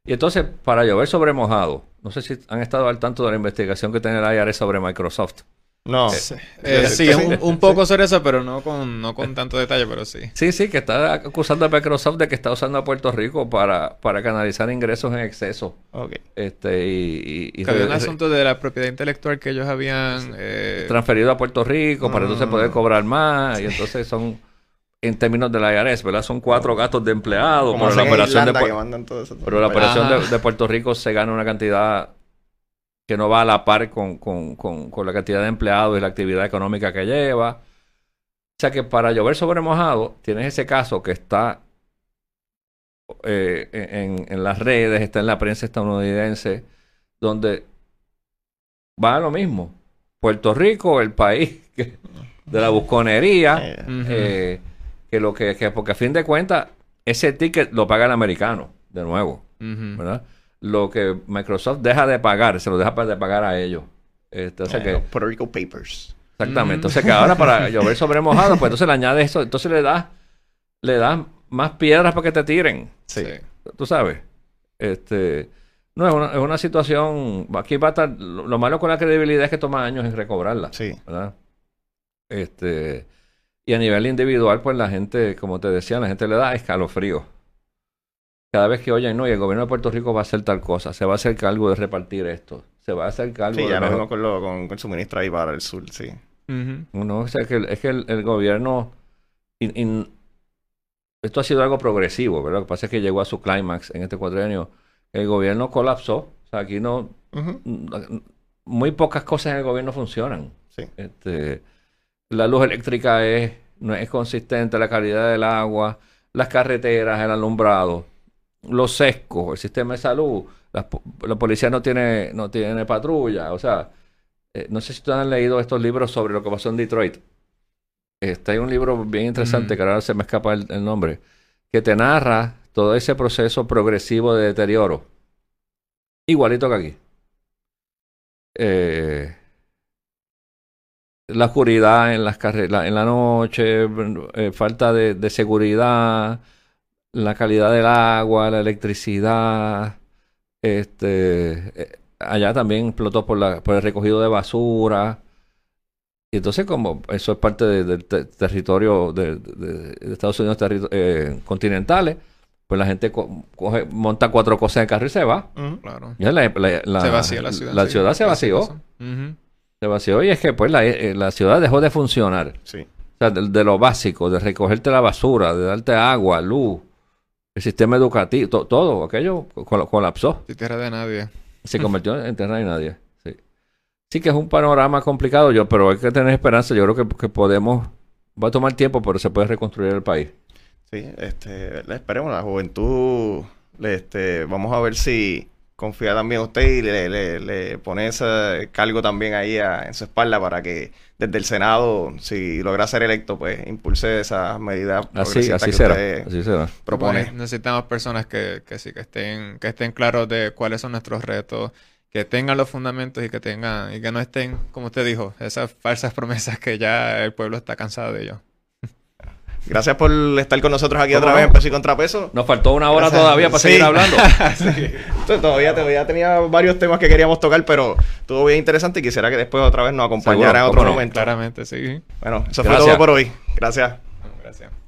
Y entonces, para llover sobre mojado, no sé si han estado al tanto de la investigación que tiene el IRS sobre Microsoft. No. Sí, Eh, Sí, un, un poco sobre eso, pero no con, no con tanto detalle, pero sí. Sí, sí, que está acusando a Microsoft de que está usando a Puerto Rico para, para canalizar ingresos en exceso. Ok. Este, y, y- y había un asunto de la propiedad intelectual que ellos habían... eh, transferido a Puerto Rico para entonces poder Mm. cobrar más. Y entonces son, en términos de la IRS, ¿verdad? Son cuatro gastos de empleados, Como pero la operación pero la de Puerto Rico se gana una cantidad que no va a la par con, con, con, con la cantidad de empleados y la actividad económica que lleva. O sea que para llover sobre mojado, tienes ese caso que está eh, en, en las redes, está en la prensa estadounidense, donde va a lo mismo. Puerto Rico, el país que- de la busconería, Eh, eh, que lo que, que- porque a fin de cuentas, ese ticket lo paga el americano, de nuevo. ¿verdad? Lo que Microsoft deja de pagar, se lo deja de pagar a ellos. Este, o sea que, los Puerto Rico Papers. exactamente. Mm. Entonces que ahora para llover sobre mojado, pues entonces le añades eso, entonces le das, le das más piedras para que te tiren, Sí. Sí. tú sabes. Este, no, es una, es una situación, aquí va a estar, lo, lo malo con la credibilidad es que toma años en recobrarla. Sí. ¿verdad? Este, y a nivel individual, pues la gente, como te decía, la gente le da escalofrío. Cada vez que oyen, no, y el gobierno de Puerto Rico va a hacer tal cosa, se va a hacer cargo de repartir esto, se va a hacer cargo Sí, de... ya con, lo- con, con el suministro ahí para el sur, sí. No, o sea, que, el- es que el, el gobierno... esto ha sido algo progresivo, ¿verdad? Lo que pasa es que llegó a su clímax en este cuadrenio. El gobierno colapsó. O sea, aquí no... Muy pocas cosas en el gobierno funcionan. Sí. Este, la luz eléctrica es, no es consistente, la calidad del agua, las carreteras, el alumbrado, los sescos, el sistema de salud, la, la policía no tiene, no tiene patrulla. O sea, eh, no sé si ustedes han leído estos libros sobre lo que pasó en Detroit. Este, hay un libro bien interesante, Mm. que ahora se me escapa el, el nombre, que te narra todo ese proceso progresivo de deterioro. Igualito que aquí. Eh, la oscuridad en las carreras, en la noche, eh, falta de, de seguridad, la calidad del agua, la electricidad, este, eh, allá también explotó por, la, por el recogido de basura. Y entonces como eso es parte de- del te- territorio de, de- de Estados Unidos eh, continentales, pues la gente co- coge, monta cuatro cosas en carro y se va. Claro. La, la- la- se vacía la ciudad. La sí. ciudad se vació. Se vació y es que pues la, eh, la ciudad dejó de funcionar. Sí. O sea, de, de lo básico, de recogerte la basura, de darte agua, luz, el sistema educativo, to- todo aquello col- colapsó. Sí, tierra de nadie. Se convirtió en tierra de nadie. Sí. sí que es un panorama complicado, yo, pero hay que tener esperanza. Yo creo que, que podemos, va a tomar tiempo, pero se puede reconstruir el país. Sí, este, le esperemos la juventud, le, este, vamos a ver si confía también en usted y le, le, le pone ese cargo también ahí a- en su espalda para que desde el Senado, si logra ser electo, pues impulse esas medidas Así, así que será. usted Así será. propone. Pues, necesitamos personas que, que sí, que estén, que estén claros de cuáles son nuestros retos, que tengan los fundamentos y que tengan, y que no estén, como usted dijo, esas falsas promesas que ya el pueblo está cansado de ellos. Gracias por estar con nosotros aquí ¿Cómo otra vez en Peso y Contrapeso. Nos faltó una hora Gracias. todavía para Sí. seguir hablando. Entonces, todavía, todavía tenía varios temas que queríamos tocar, pero estuvo bien interesante y quisiera que después otra vez nos acompañara Seguro, en otro no. momento. Claramente, sí. Bueno, eso fue Gracias. todo por hoy. Gracias. Gracias.